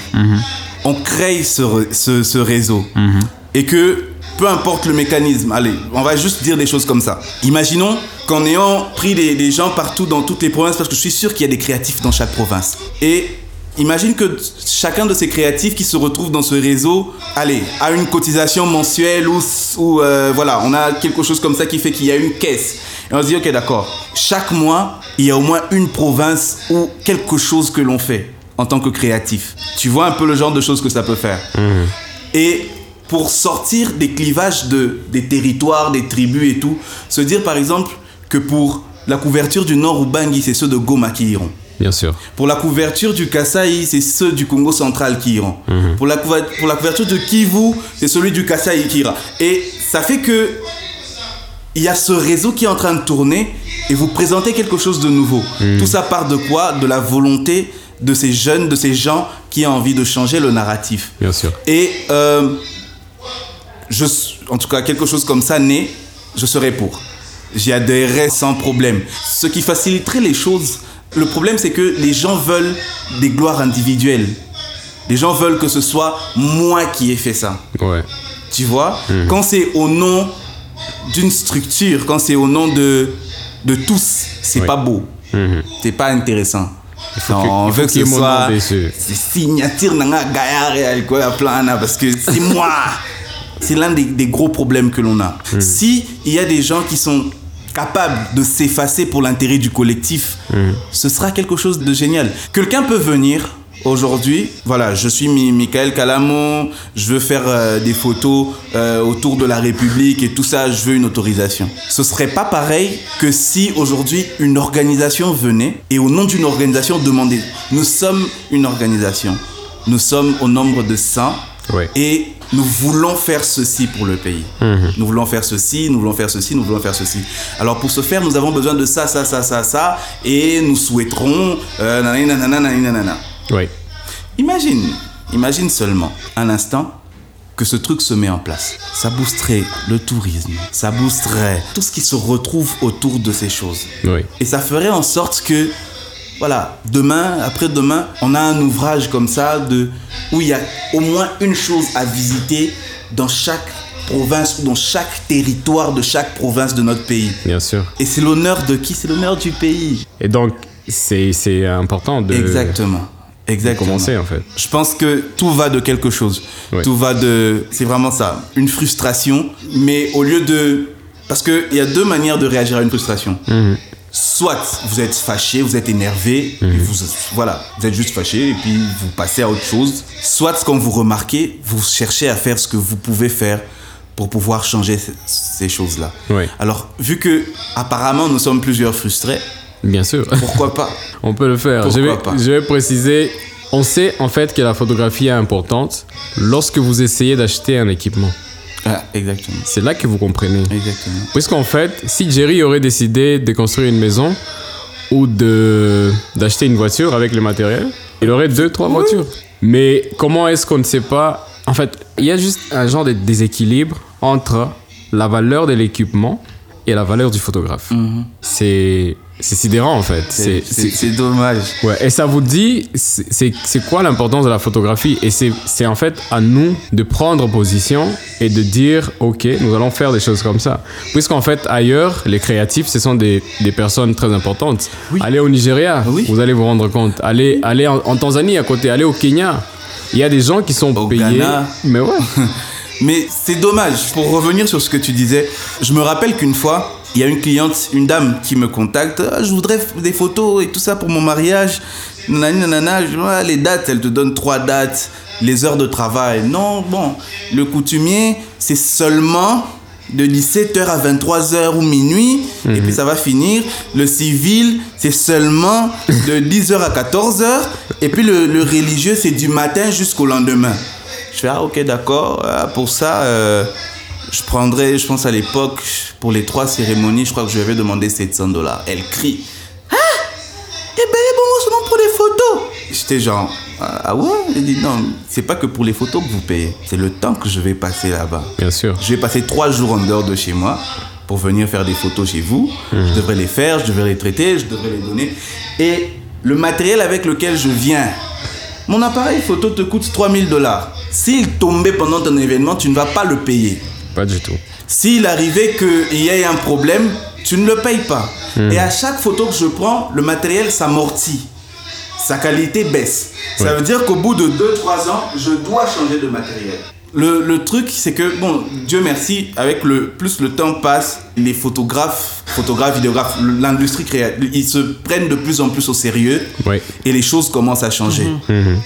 on crée ce, ce, ce réseau et que peu importe le mécanisme, allez, on va juste dire des choses comme ça. Imaginons qu'en ayant pris des, des gens partout dans toutes les provinces, parce que je suis sûr qu'il y a des créatifs dans chaque province. Et imagine que chacun de ces créatifs qui se retrouve dans ce réseau, allez, a une cotisation mensuelle ou, ou euh, voilà, on a quelque chose comme ça qui fait qu'il y a une caisse. Et on se dit, ok, d'accord, chaque mois, il y a au moins une province ou quelque chose que l'on fait en tant que créatif. Tu vois un peu le genre de choses que ça peut faire. Et pour sortir des clivages de, des territoires, des tribus et tout, se dire par exemple que pour la couverture du Nord Ubangi, c'est ceux de Goma qui iront. Bien sûr. Pour la couverture du Kasaï, c'est ceux du Congo central qui iront. Pour, la pour la couverture de Kivu, c'est celui du Kasaï qui ira. Et ça fait que il y a ce réseau qui est en train de tourner et vous présentez quelque chose de nouveau. Tout ça part de quoi? De la volonté de ces jeunes, de ces gens qui ont envie de changer le narratif. Bien sûr. Et euh, je, en tout cas, quelque chose comme ça né, je serais pour. J'y adhérerais sans problème. Ce qui faciliterait les choses, le problème c'est que les gens veulent des gloires individuelles. Les gens veulent que ce soit moi qui ai fait ça. Ouais. Tu vois? Quand c'est au nom d'une structure, quand c'est au nom de, de tous, c'est Oui. pas beau. C'est pas intéressant. faut Non, que- on veut que ce soit c'est signature nanga gaillard parce que c'est moi. C'est l'un des, des gros problèmes que l'on a. Si il y a des gens qui sont capable de s'effacer pour l'intérêt du collectif, ce sera quelque chose de génial. Quelqu'un peut venir aujourd'hui, voilà, je suis Mi- Michael Calamo, je veux faire euh, des photos euh, autour de la République et tout ça, je veux une autorisation. Ce serait pas pareil que si aujourd'hui une organisation venait et au nom d'une organisation demandait, nous sommes une organisation, nous sommes au nombre de 100 Ouais. et nous voulons faire ceci pour le pays. Nous voulons faire ceci, nous voulons faire ceci, nous voulons faire ceci. Alors pour ce faire, nous avons besoin de ça, ça, ça, ça, ça, et nous souhaiterons... Euh, nanana, nanani, nanana. Oui. Imagine, imagine seulement un instant que ce truc se met en place. Ça boosterait le tourisme, ça boosterait tout ce qui se retrouve autour de ces choses. Oui. Et ça ferait en sorte que, voilà, demain, après-demain, on a un ouvrage comme ça de, où il y a au moins une chose à visiter dans chaque province ou dans chaque territoire de chaque province de notre pays. Bien sûr. Et c'est l'honneur de qui? C'est l'honneur du pays. Et donc, c'est important de, Exactement. Exactement. commencer, en fait. Je pense que tout va de quelque chose. Ouais. Tout va de. C'est vraiment ça. Une frustration, mais au lieu de. Parce qu'il y a deux manières de réagir à une frustration. Mhm. Soit vous êtes fâché, vous êtes énervé, et vous, voilà, vous êtes juste fâché et puis vous passez à autre chose. Soit quand vous remarquez, vous cherchez à faire ce que vous pouvez faire pour pouvoir changer ces choses-là. Ouais. Alors, vu que apparemment nous sommes plusieurs frustrés, Bien sûr. pourquoi pas? On peut le faire. Je Pourquoi vais, pas? je vais préciser. On sait en fait que la photographie est importante lorsque vous essayez d'acheter un équipement. Ah, Exactement. C'est là que vous comprenez. Exactement. Puisqu'en fait, si Jerry aurait décidé de construire une maison ou de d'acheter une voiture avec le matériel, il aurait deux, trois voitures. Mais comment est-ce qu'on ne sait pas? En fait, il y a juste un genre de déséquilibre entre la valeur de l'équipement et la valeur du photographe. C'est c'est sidérant en fait. C'est dommage. Ouais, et ça vous dit, c'est quoi l'importance de la photographie? Et c'est en fait à nous de prendre position et de dire, ok, nous allons faire des choses comme ça. Puisqu'en fait, ailleurs, les créatifs, ce sont des, des personnes très importantes. Allez au Nigeria, Oui. vous allez vous rendre compte. Allez, allez en, en Tanzanie à côté, allez au Kenya. Il y a des gens qui sont Au payés. Ghana. Mais ouais. Mais c'est dommage. Pour revenir sur ce que tu disais, je me rappelle qu'une fois, il y a une cliente, une dame qui me contacte. Ah, je voudrais des photos et tout ça pour mon mariage. Nanana. Je dis, Ah, les dates, elle te donne trois dates. Les heures de travail. Non, bon. Le coutumier, c'est seulement de 17h à 23h ou minuit. Et puis ça va finir. Le civil, c'est seulement de 10h à 14h. Et puis le, le religieux, c'est du matin jusqu'au lendemain. Je fais, ah ok, d'accord. Ah, pour ça, euh, je prendrais, je pense à l'époque, pour les trois cérémonies, je crois que je lui avais demandé 700 dollars. Elle crie. Ah Eh ben, bon, seulement pour les photos. J'étais genre, ah ah ouais? Elle dit, non, c'est pas que pour les photos que vous payez, c'est le temps que je vais passer là-bas. Bien sûr. Je vais passer trois jours en dehors de chez moi pour venir faire des photos chez vous. Je devrais les faire, je devrais les traiter, je devrais les donner. Et le matériel avec lequel je viens, mon appareil photo te coûte 3000 dollars. S'il tombait pendant ton événement, tu ne vas pas le payer. Pas du tout. S'il arrivait qu'il y ait un problème, tu ne le payes pas. Et à chaque photo que je prends, le matériel s'amortit. Sa qualité baisse. Ça veut dire qu'au bout de 2-3 ans, je dois changer de matériel. Le, le truc, c'est que, bon, Dieu merci, avec le plus le temps passe, les photographes, photographes, vidéographes, l'industrie créative, ils se prennent de plus en plus au sérieux Oui. et les choses commencent à changer.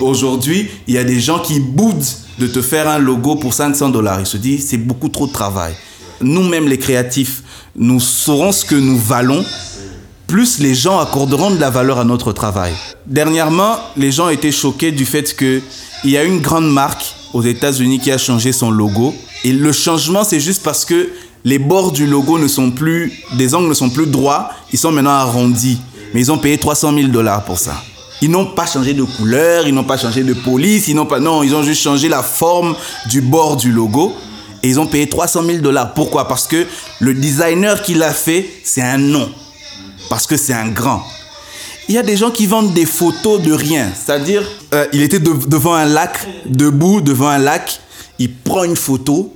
Aujourd'hui, il y a des gens qui boudent de te faire un logo pour 500 dollars. Ils se disent, c'est beaucoup trop de travail. Nous-mêmes, les créatifs, nous saurons ce que nous valons, plus les gens accorderont de la valeur à notre travail. Dernièrement, les gens étaient choqués du fait qu'il y a une grande marque aux États-Unis qui a changé son logo. Et le changement, c'est juste parce que les bords du logo ne sont plus, des angles ne sont plus droits, ils sont maintenant arrondis. Mais ils ont payé 300 000 dollars pour ça. Ils n'ont pas changé de couleur, ils n'ont pas changé de police, ils n'ont pas, non, ils ont juste changé la forme du bord du logo. Et ils ont payé 300 000 dollars. Pourquoi? Parce que le designer qui l'a fait, c'est un nom. Parce que c'est un grand. Il y a des gens qui vendent des photos de rien. C'est-à-dire, euh, il était de- devant un lac, debout devant un lac, il prend une photo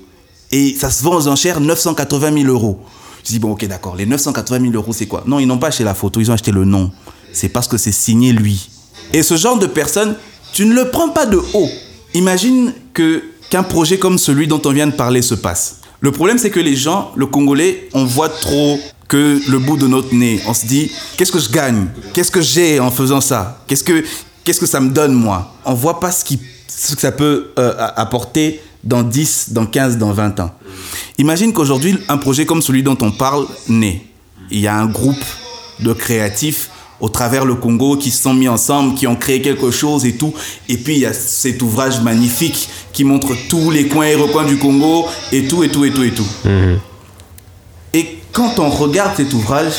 et ça se vend aux enchères 980 000 euros. Je dis, bon, ok, d'accord, les 980 000 euros, c'est quoi? Non, ils n'ont pas acheté la photo, ils ont acheté le nom. C'est parce que c'est signé lui. Et ce genre de personne, tu ne le prends pas de haut. Imagine qu'un projet comme celui dont on vient de parler se passe. Le problème, c'est que les gens, le Congolais, on voit trop que le bout de notre nez. On se dit, qu'est-ce que je gagne? Qu'est-ce que j'ai en faisant ça? Qu'est-ce que que ça me donne moi? On voit pas ce, qui, ce que ça peut euh, apporter dans 10, dans 15, dans 20 ans. Imagine qu'aujourd'hui, un projet comme celui dont on parle naît. Il y a un groupe de créatifs au travers le Congo qui se sont mis ensemble, qui ont créé quelque chose et tout. Et puis il y a cet ouvrage magnifique qui montre tous les coins et recoins du Congo et tout et tout et tout et tout. Mhm. Quand on regarde cet ouvrage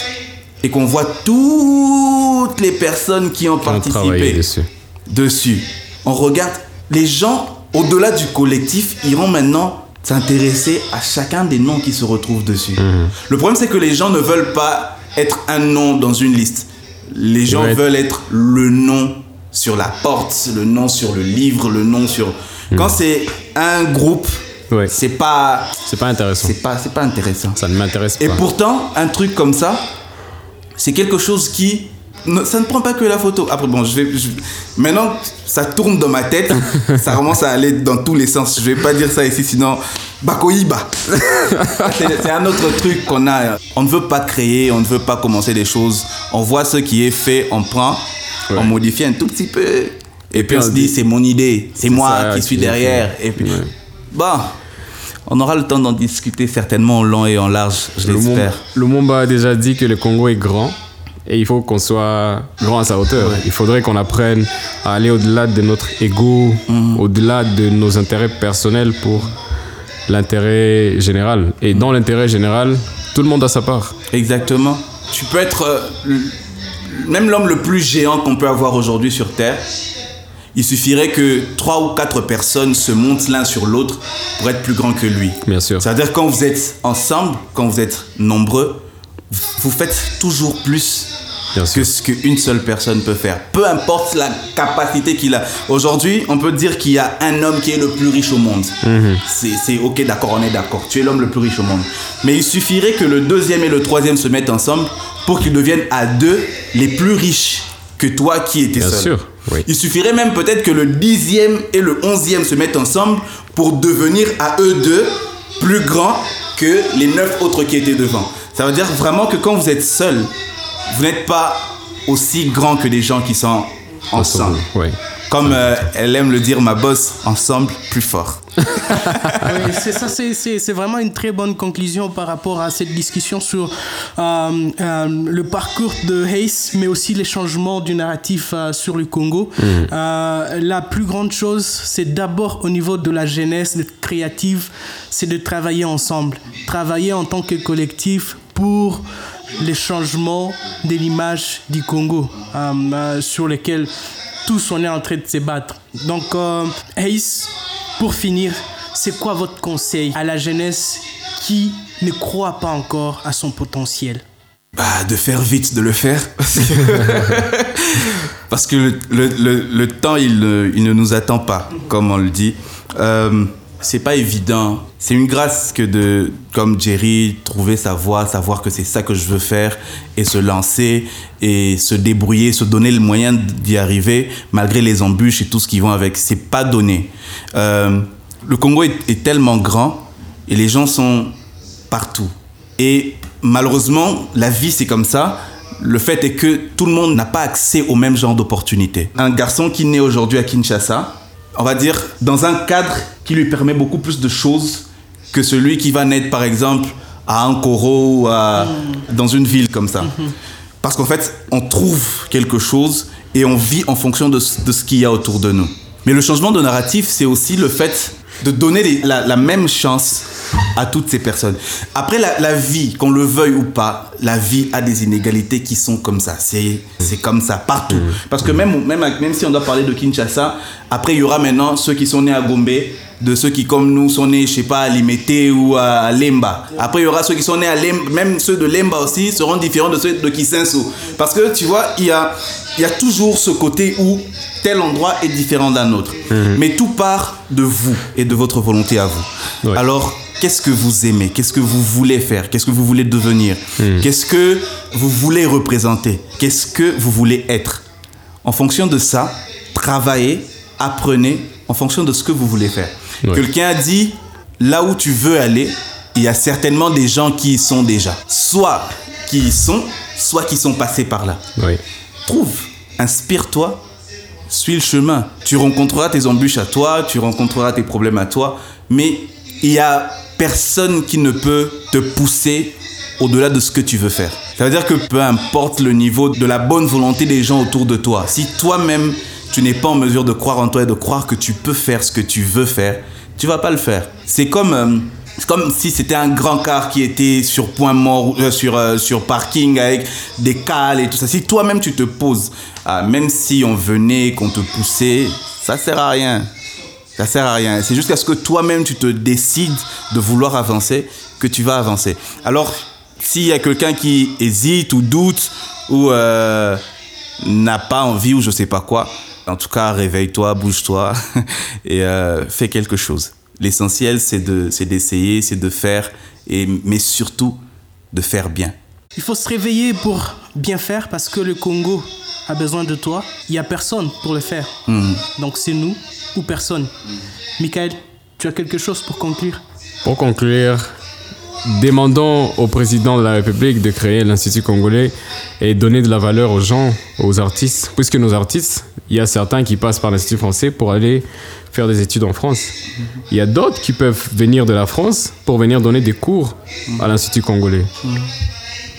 et qu'on voit toutes les personnes qui ont participé dessus. dessus, on regarde les gens au-delà du collectif iront maintenant s'intéresser à chacun des noms qui se retrouvent dessus. Mhm. Le problème c'est que les gens ne veulent pas être un nom dans une liste. Les gens veulent être- veulent être le nom sur la porte, le nom sur le livre, le nom sur. Quand c'est un groupe, Mhm. Ouais. c'est pas, C'est pas intéressant. c'est pas, c'est pas intéressant. Ça ne m'intéresse pas. Et pourtant, un truc comme ça, c'est quelque chose qui. ne- ça ne prend pas que la photo. Après, bon, je vais. je- maintenant, ça tourne dans ma tête. ça commence à aller dans tous les sens. Je vais pas dire ça ici, sinon. Bakoïba. c'est un autre truc qu'on a. On ne veut pas créer, on ne veut pas commencer des choses. On voit ce qui est fait, on prend, on modifie un tout petit peu. Et, puis puis on se dit- c'est mon idée, c'est moi ça qui suis derrière. Et puis, Ouais. bon, on aura le temps d'en discuter certainement en long et en large, je l'espère. Le Mumba a déjà dit que le Congo est grand et il faut qu'on soit grand à sa hauteur. Il faudrait qu'on apprenne à aller au-delà de notre ego, Mhm. au-delà de nos intérêts personnels pour l'intérêt général. Et dans l'intérêt général, tout le monde a sa part. Exactement. Tu peux être euh, même l'homme le plus géant qu'on peut avoir aujourd'hui sur Terre. Il suffirait que trois ou quatre personnes se montent l'un sur l'autre pour être plus grand que lui. Bien sûr. C'est-à-dire quand vous êtes ensemble, quand vous êtes nombreux, vous faites toujours plus Bien que sûr. ce qu'une seule personne peut faire. Peu importe la capacité qu'il a. Aujourd'hui, on peut dire qu'il y a un homme qui est le plus riche au monde. C'est- C'est ok, d'accord, on est d'accord. Tu es l'homme le plus riche au monde. Mais il suffirait que le deuxième et le troisième se mettent ensemble pour qu'ils deviennent à deux les plus riches que toi qui étais Bien seul. sûr, oui. Il suffirait même peut-être que le dixième et le onzième se mettent ensemble pour devenir à eux deux plus grands que les neuf autres qui étaient devant. Ça veut dire vraiment que quand vous êtes seul, vous n'êtes pas aussi grand que des gens qui sont ensemble. Oui. Comme euh, elle aime le dire, ma boss, ensemble, plus fort. Oui, c'est ça, c'est- c'est c'est vraiment une très bonne conclusion par rapport à cette discussion sur euh, euh, le parcours de Hayes, mais aussi les changements du narratif euh, sur le Congo. Euh, la plus grande chose, c'est d'abord au niveau de la jeunesse, d'être créative, c'est de travailler ensemble, travailler en tant que collectif pour les changements de l'image du Congo euh, euh, sur lesquels tous on est en train de se battre. Donc, euh, Ace, pour finir, c'est quoi votre conseil à la jeunesse qui ne croit pas encore à son potentiel? Bah, de faire vite, de le faire. Parce que le, temps, il, ne- il ne nous attend pas, comme on le dit. Euh, c'est pas évident. C'est une grâce que de, comme Jerry, trouver sa voie, savoir que c'est ça que je veux faire et se lancer et se débrouiller, se donner le moyen d'y arriver malgré les embûches et tout ce qui vont avec. C'est pas donné. Euh, le Congo est- est tellement grand et les gens sont partout. Et malheureusement, la vie, c'est comme ça. Le fait est que tout le monde n'a pas accès au même genre d'opportunités. Un garçon qui naît aujourd'hui à Kinshasa, on va dire, dans un cadre qui lui permet beaucoup plus de choses que celui qui va naître, par exemple, à Ankoro ou à- dans une ville comme ça. Parce qu'en fait, on trouve quelque chose et on vit en fonction de, de ce qu'il y a autour de nous. Mais le changement de narratif, c'est aussi le fait de donner les- la, la même chance à toutes ces personnes. Après, la, la vie, qu'on le veuille ou pas, la vie a des inégalités qui sont comme ça. C'est comme ça, partout. Parce que même, même, même si on doit parler de Kinshasa, après, il y aura maintenant ceux qui sont nés à Gombe, de ceux qui, comme nous, sont nés, je sais pas, à Limete ou à Lemba. Après, il y aura ceux qui sont nés à Lemba, même ceux de Lemba aussi seront différents de ceux de Kisenso. Parce que, tu vois, il y a, il y a toujours ce côté où tel endroit est différent d'un autre. Mais tout part de vous et de votre volonté à vous. Ouais. Alors, qu'est-ce que vous aimez? Qu'est-ce que vous voulez faire? Qu'est-ce que vous voulez devenir? Qu'est-ce que vous voulez représenter? Qu'est-ce que vous voulez être? En fonction de ça, travaillez, apprenez en fonction de ce que vous voulez faire. Ouais. Quelqu'un a dit, là où tu veux aller, il y a certainement des gens qui y sont déjà. Soit qui y sont, soit qui sont passés par là. Oui. Trouve, inspire-toi, suis le chemin. Tu rencontreras tes embûches à toi, tu rencontreras tes problèmes à toi, mais il y a personne qui ne peut te pousser au-delà de ce que tu veux faire. Ça veut dire que peu importe le niveau de la bonne volonté des gens autour de toi, si toi-même tu n'es pas en mesure de croire en toi et de croire que tu peux faire ce que tu veux faire, tu vas pas le faire. C'est comme euh, comme si c'était un grand car qui était sur point mort, euh, sur, euh, sur parking avec des cales et tout ça. Si toi-même tu te poses, ah, même si on venait, qu'on te poussait, ça sert à rien. Ça sert à rien. C'est jusqu'à ce que toi-même tu te décides de vouloir avancer que tu vas avancer. Alors, s'il y a quelqu'un qui hésite ou doute ou n'a pas envie ou je sais pas quoi, en tout cas, réveille-toi, bouge-toi et euh, fais quelque chose. L'essentiel, c'est de, c'est d'essayer, c'est de faire, et, mais surtout de faire bien. Il faut se réveiller pour bien faire parce que le Congo a besoin de toi. Il n'y a personne pour le faire. Donc c'est nous ou personne. Michael, tu as quelque chose pour conclure? Pour conclure, demandons au président de la République de créer l'Institut congolais et donner de la valeur aux gens, aux artistes, puisque nos artistes, il y a certains qui passent par l'Institut français pour aller faire des études en France. Il y a d'autres qui peuvent venir de la France pour venir donner des cours à l'Institut congolais.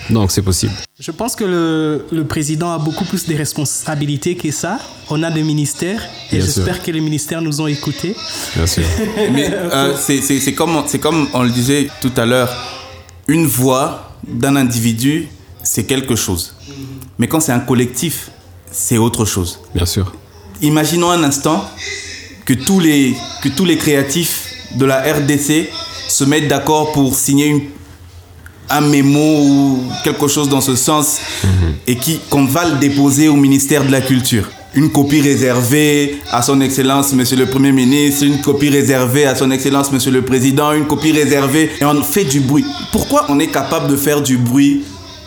Donc c'est possible. Je pense que le, le président a beaucoup plus de responsabilités que ça. On a des ministères et j'espère que les ministères nous ont écoutés. Bien sûr. Mais euh, c'est- c'est c'est comme, c'est comme on le disait tout à l'heure, une voix d'un individu, c'est quelque chose. Mais quand c'est un collectif, c'est autre chose. Bien sûr. Imaginons un instant que tous les, que tous les créatifs de la RDC se mettent d'accord pour signer une- un mémo ou quelque chose dans ce sens et qui- qu'on va le déposer au ministère de la Culture. Une copie réservée à son Excellence Monsieur le Premier ministre, une copie réservée à son Excellence Monsieur le Président, une copie réservée et on fait du bruit. Pourquoi on est capable de faire du bruit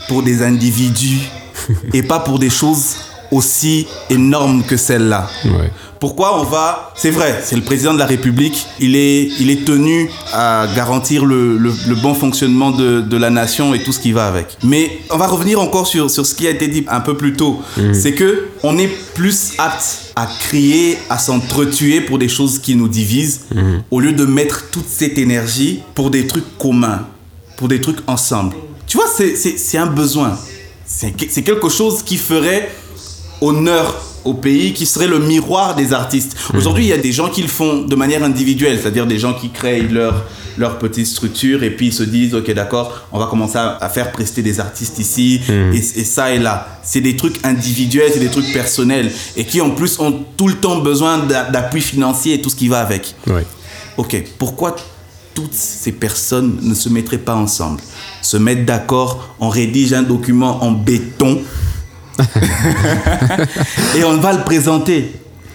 pour des individus et pas pour des choses aussi énormes que celle-là Ouais. Pourquoi on va... C'est vrai, c'est le président de la République, il est, il est tenu à garantir le, le- le bon fonctionnement de, de la nation et tout ce qui va avec. Mais on va revenir encore sur, sur ce qui a été dit un peu plus tôt. C'est que on est plus apte à crier, à s'entretuer pour des choses qui nous divisent, au lieu de mettre toute cette énergie pour des trucs communs, pour des trucs ensemble. Tu vois, c'est- un besoin. C'est quelque chose qui ferait honneur au pays, qui serait le miroir des artistes. Aujourd'hui, il y a des gens qui le font de manière individuelle, c'est-à-dire des gens qui créent leur, leur petite structure et puis ils se disent, ok d'accord, on va commencer à, à faire prester des artistes ici et, et ça et là. C'est des trucs individuels, c'est des trucs personnels et qui en plus ont tout le temps besoin d'a- d'appui financier et tout ce qui va avec. Ok, pourquoi toutes ces personnes ne se mettraient pas ensemble Se mettre d'accord, on rédige un document en béton et on va le présenter.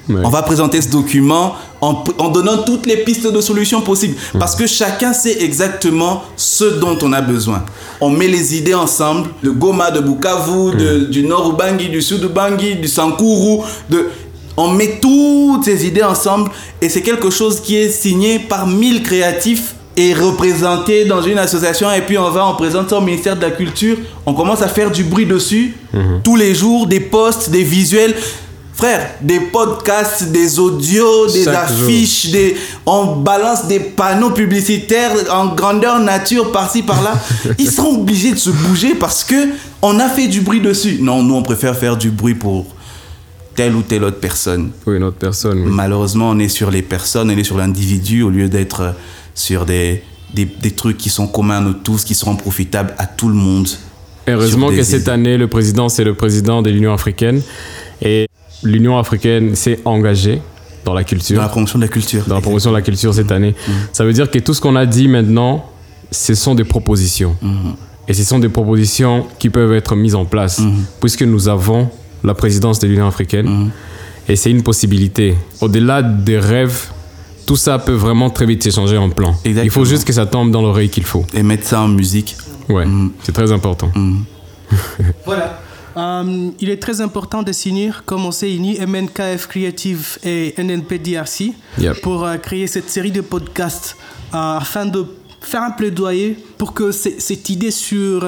Ouais. On va présenter ce document en, en donnant toutes les pistes de solutions possibles. Parce que chacun sait exactement ce dont on a besoin. On met les idées ensemble, de Goma, de Bukavu, de- du nord Ubangi, du sud Ubangi, du Sankuru, de... On met toutes ces idées ensemble et c'est quelque chose qui est signé par 1000 créatifs et représenté dans une association et puis on va en présenter au ministère de la Culture. On commence à faire du bruit dessus tous les jours, des posts, des visuels. Frère, des podcasts, des audios, des Chaque affiches, des... on balance des panneaux publicitaires en grandeur nature par-ci par-là. Ils seront obligés de se bouger parce que on a fait du bruit dessus. Non, nous on préfère faire du bruit pour telle ou telle autre personne. Pour une autre personne. oui. Malheureusement, on est sur les personnes, on est sur l'individu au lieu d'être sur des, des, des trucs qui sont communs à nous tous, qui seront profitables à tout le monde. Heureusement que cette année, le président, c'est le président de l'Union africaine. Et l'Union africaine s'est engagée dans la culture, Dans la promotion de la culture. dans la promotion de la culture cette année. Ça veut dire que tout ce qu'on a dit maintenant, ce sont des propositions. Et ce sont des propositions qui peuvent être mises en place, puisque nous avons la présidence de l'Union africaine. Et c'est une possibilité. Au-delà des rêves, tout ça peut vraiment très vite s'échanger en plan. Il faut juste que ça tombe dans l'oreille qu'il faut. Et mettre ça en musique. Ouais, c'est très important. Voilà. Euh, il est très important de signer, comme on s'est unis, MNKF Creative et NNP DRC, Yep. pour euh, créer cette série de podcasts euh, afin de faire un plaidoyer pour que cette idée sur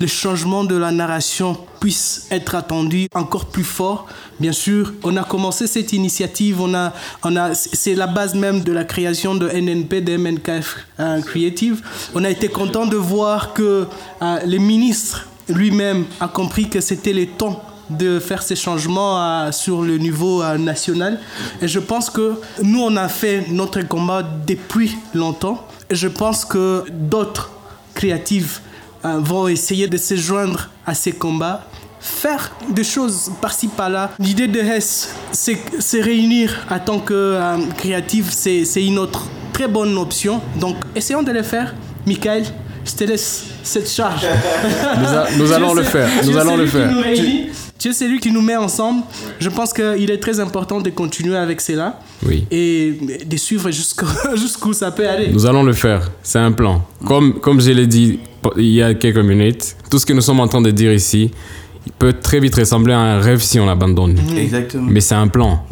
le changement de la narration puisse être attendu encore plus fort. Bien sûr, on a commencé cette initiative, on a, on a, c'est la base même de la création de NNP, de MNKF euh, Creative. On a été content de voir que euh, le ministre lui-même a compris que c'était le temps de faire ces changements euh, sur le niveau national. Et je pense que nous, on a fait notre combat depuis longtemps. Et je pense que d'autres créatives vont essayer de se joindre à ces combats faire des choses par-ci par-là. L'idée de Hess, c'est se réunir en tant que euh, créative, c'est une autre très bonne option. Donc, essayons de le faire. Michael, je te laisse cette charge. Nous, a- nous Tu allons le faire. Nous allons le faire. nous. Tu es celui qui nous met ensemble. Je pense qu'il est très important de continuer avec cela Oui. et de suivre jusqu'au- jusqu'où ça peut aller. Nous allons le faire. C'est un plan. Comme, comme je l'ai dit il y a quelques minutes, tout ce que nous sommes en train de dire ici, il peut très vite ressembler à un rêve si on l'abandonne. Exactement. Mais c'est un plan.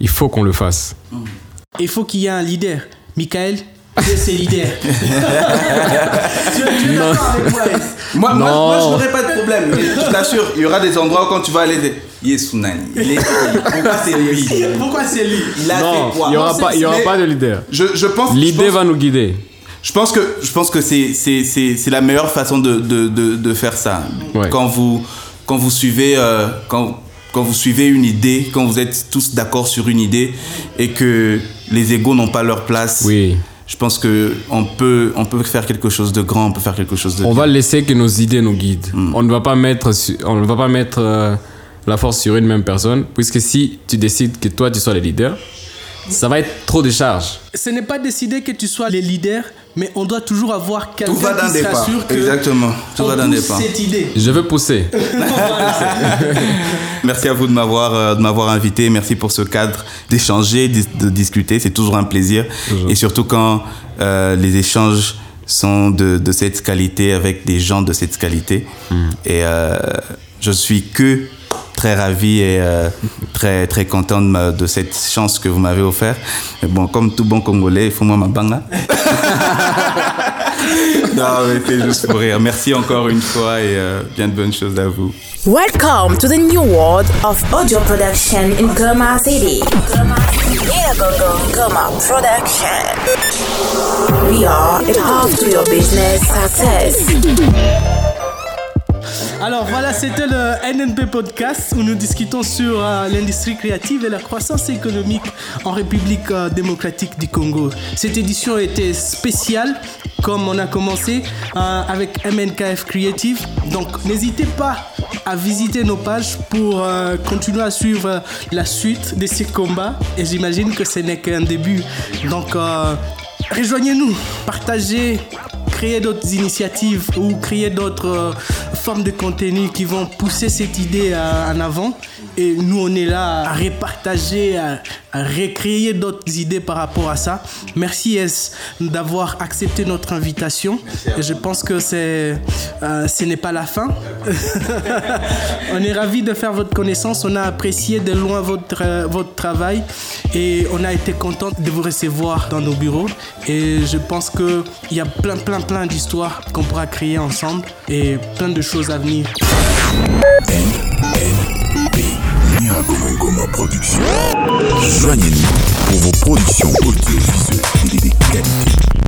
Il faut qu'on le fasse. Il faut qu'il y ait un leader. Michael, tu es ce leader. tu es tu es d'accord avec moi Moi, moi, Non. moi, je n'aurais pas de problème. Mais je t'assure, il y aura des endroits où quand tu vas aller dire Yesunani. Il est Pourquoi c'est lui? Pourquoi c'est lui? Il a Non, fait quoi? il n'y aura, Non, pas, c'est- il y aura pas de leader. Je, je pense. L'idée va nous guider. Je pense que, je pense que c'est, c'est, c'est, c'est la meilleure façon de, de, de, de faire ça. Ouais. Quand, vous, quand, vous suivez, euh, quand, quand vous suivez une idée, quand vous êtes tous d'accord sur une idée et que les égaux n'ont pas leur place, Oui. Je pense qu'on peut, on peut faire quelque chose de grand, on peut faire quelque chose de On bien. va laisser que nos idées nous guident. On ne va pas mettre, on ne va pas mettre euh, la force sur une même personne, puisque si tu décides que toi tu sois le leader, ça va être trop de charges. Ce n'est pas décidé que tu sois le leader, mais on doit toujours avoir quelqu'un Tout va d'un qui se départ. rassure que Exactement. Tout on va d'un pousse départ. cette idée. Je veux pousser. Merci à vous de m'avoir euh, de m'avoir invité. Merci pour ce cadre d'échanger, de discuter. C'est toujours un plaisir. Et surtout quand euh, les échanges sont de, de cette qualité avec des gens de cette qualité. Et euh, je suis que très ravi et euh, très très content de, ma- de cette chance que vous m'avez offert. Mais bon, comme tout bon Congolais, il faut moi ma banga. non, mais c'est juste pour rire. Merci encore une fois et euh, bien de bonnes choses à vous. Welcome to the new world of audio production in Goma City. Goma Production. We are a path to your business success. Alors voilà, c'était le NNP Podcast où nous discutons sur euh, l'industrie créative et la croissance économique en République euh, démocratique du Congo. Cette édition était spéciale, comme on a commencé euh, avec MNKF Creative. Donc n'hésitez pas à visiter nos pages pour continuer à suivre la suite de ces combats. Et j'imagine que ce n'est qu'un début. Donc rejoignez-nous, partagez créer d'autres initiatives ou créer d'autres euh, formes de contenu qui vont pousser cette idée euh, en avant. Et nous, on est là à repartager, à, à recréer d'autres idées par rapport à ça. Merci S d'avoir accepté notre invitation. Et je pense que c'est, euh, ce n'est pas la fin. on est ravis de faire votre connaissance. On a apprécié de loin votre, euh, votre travail et on a été content de vous recevoir dans nos bureaux. Et je pense qu'il y a plein, plein, plein d'histoires qu'on pourra créer ensemble et plein de choses à venir. NNP, Nyagomongoma Production. Joignez-nous pour vos productions audiovisuelles et de qualité.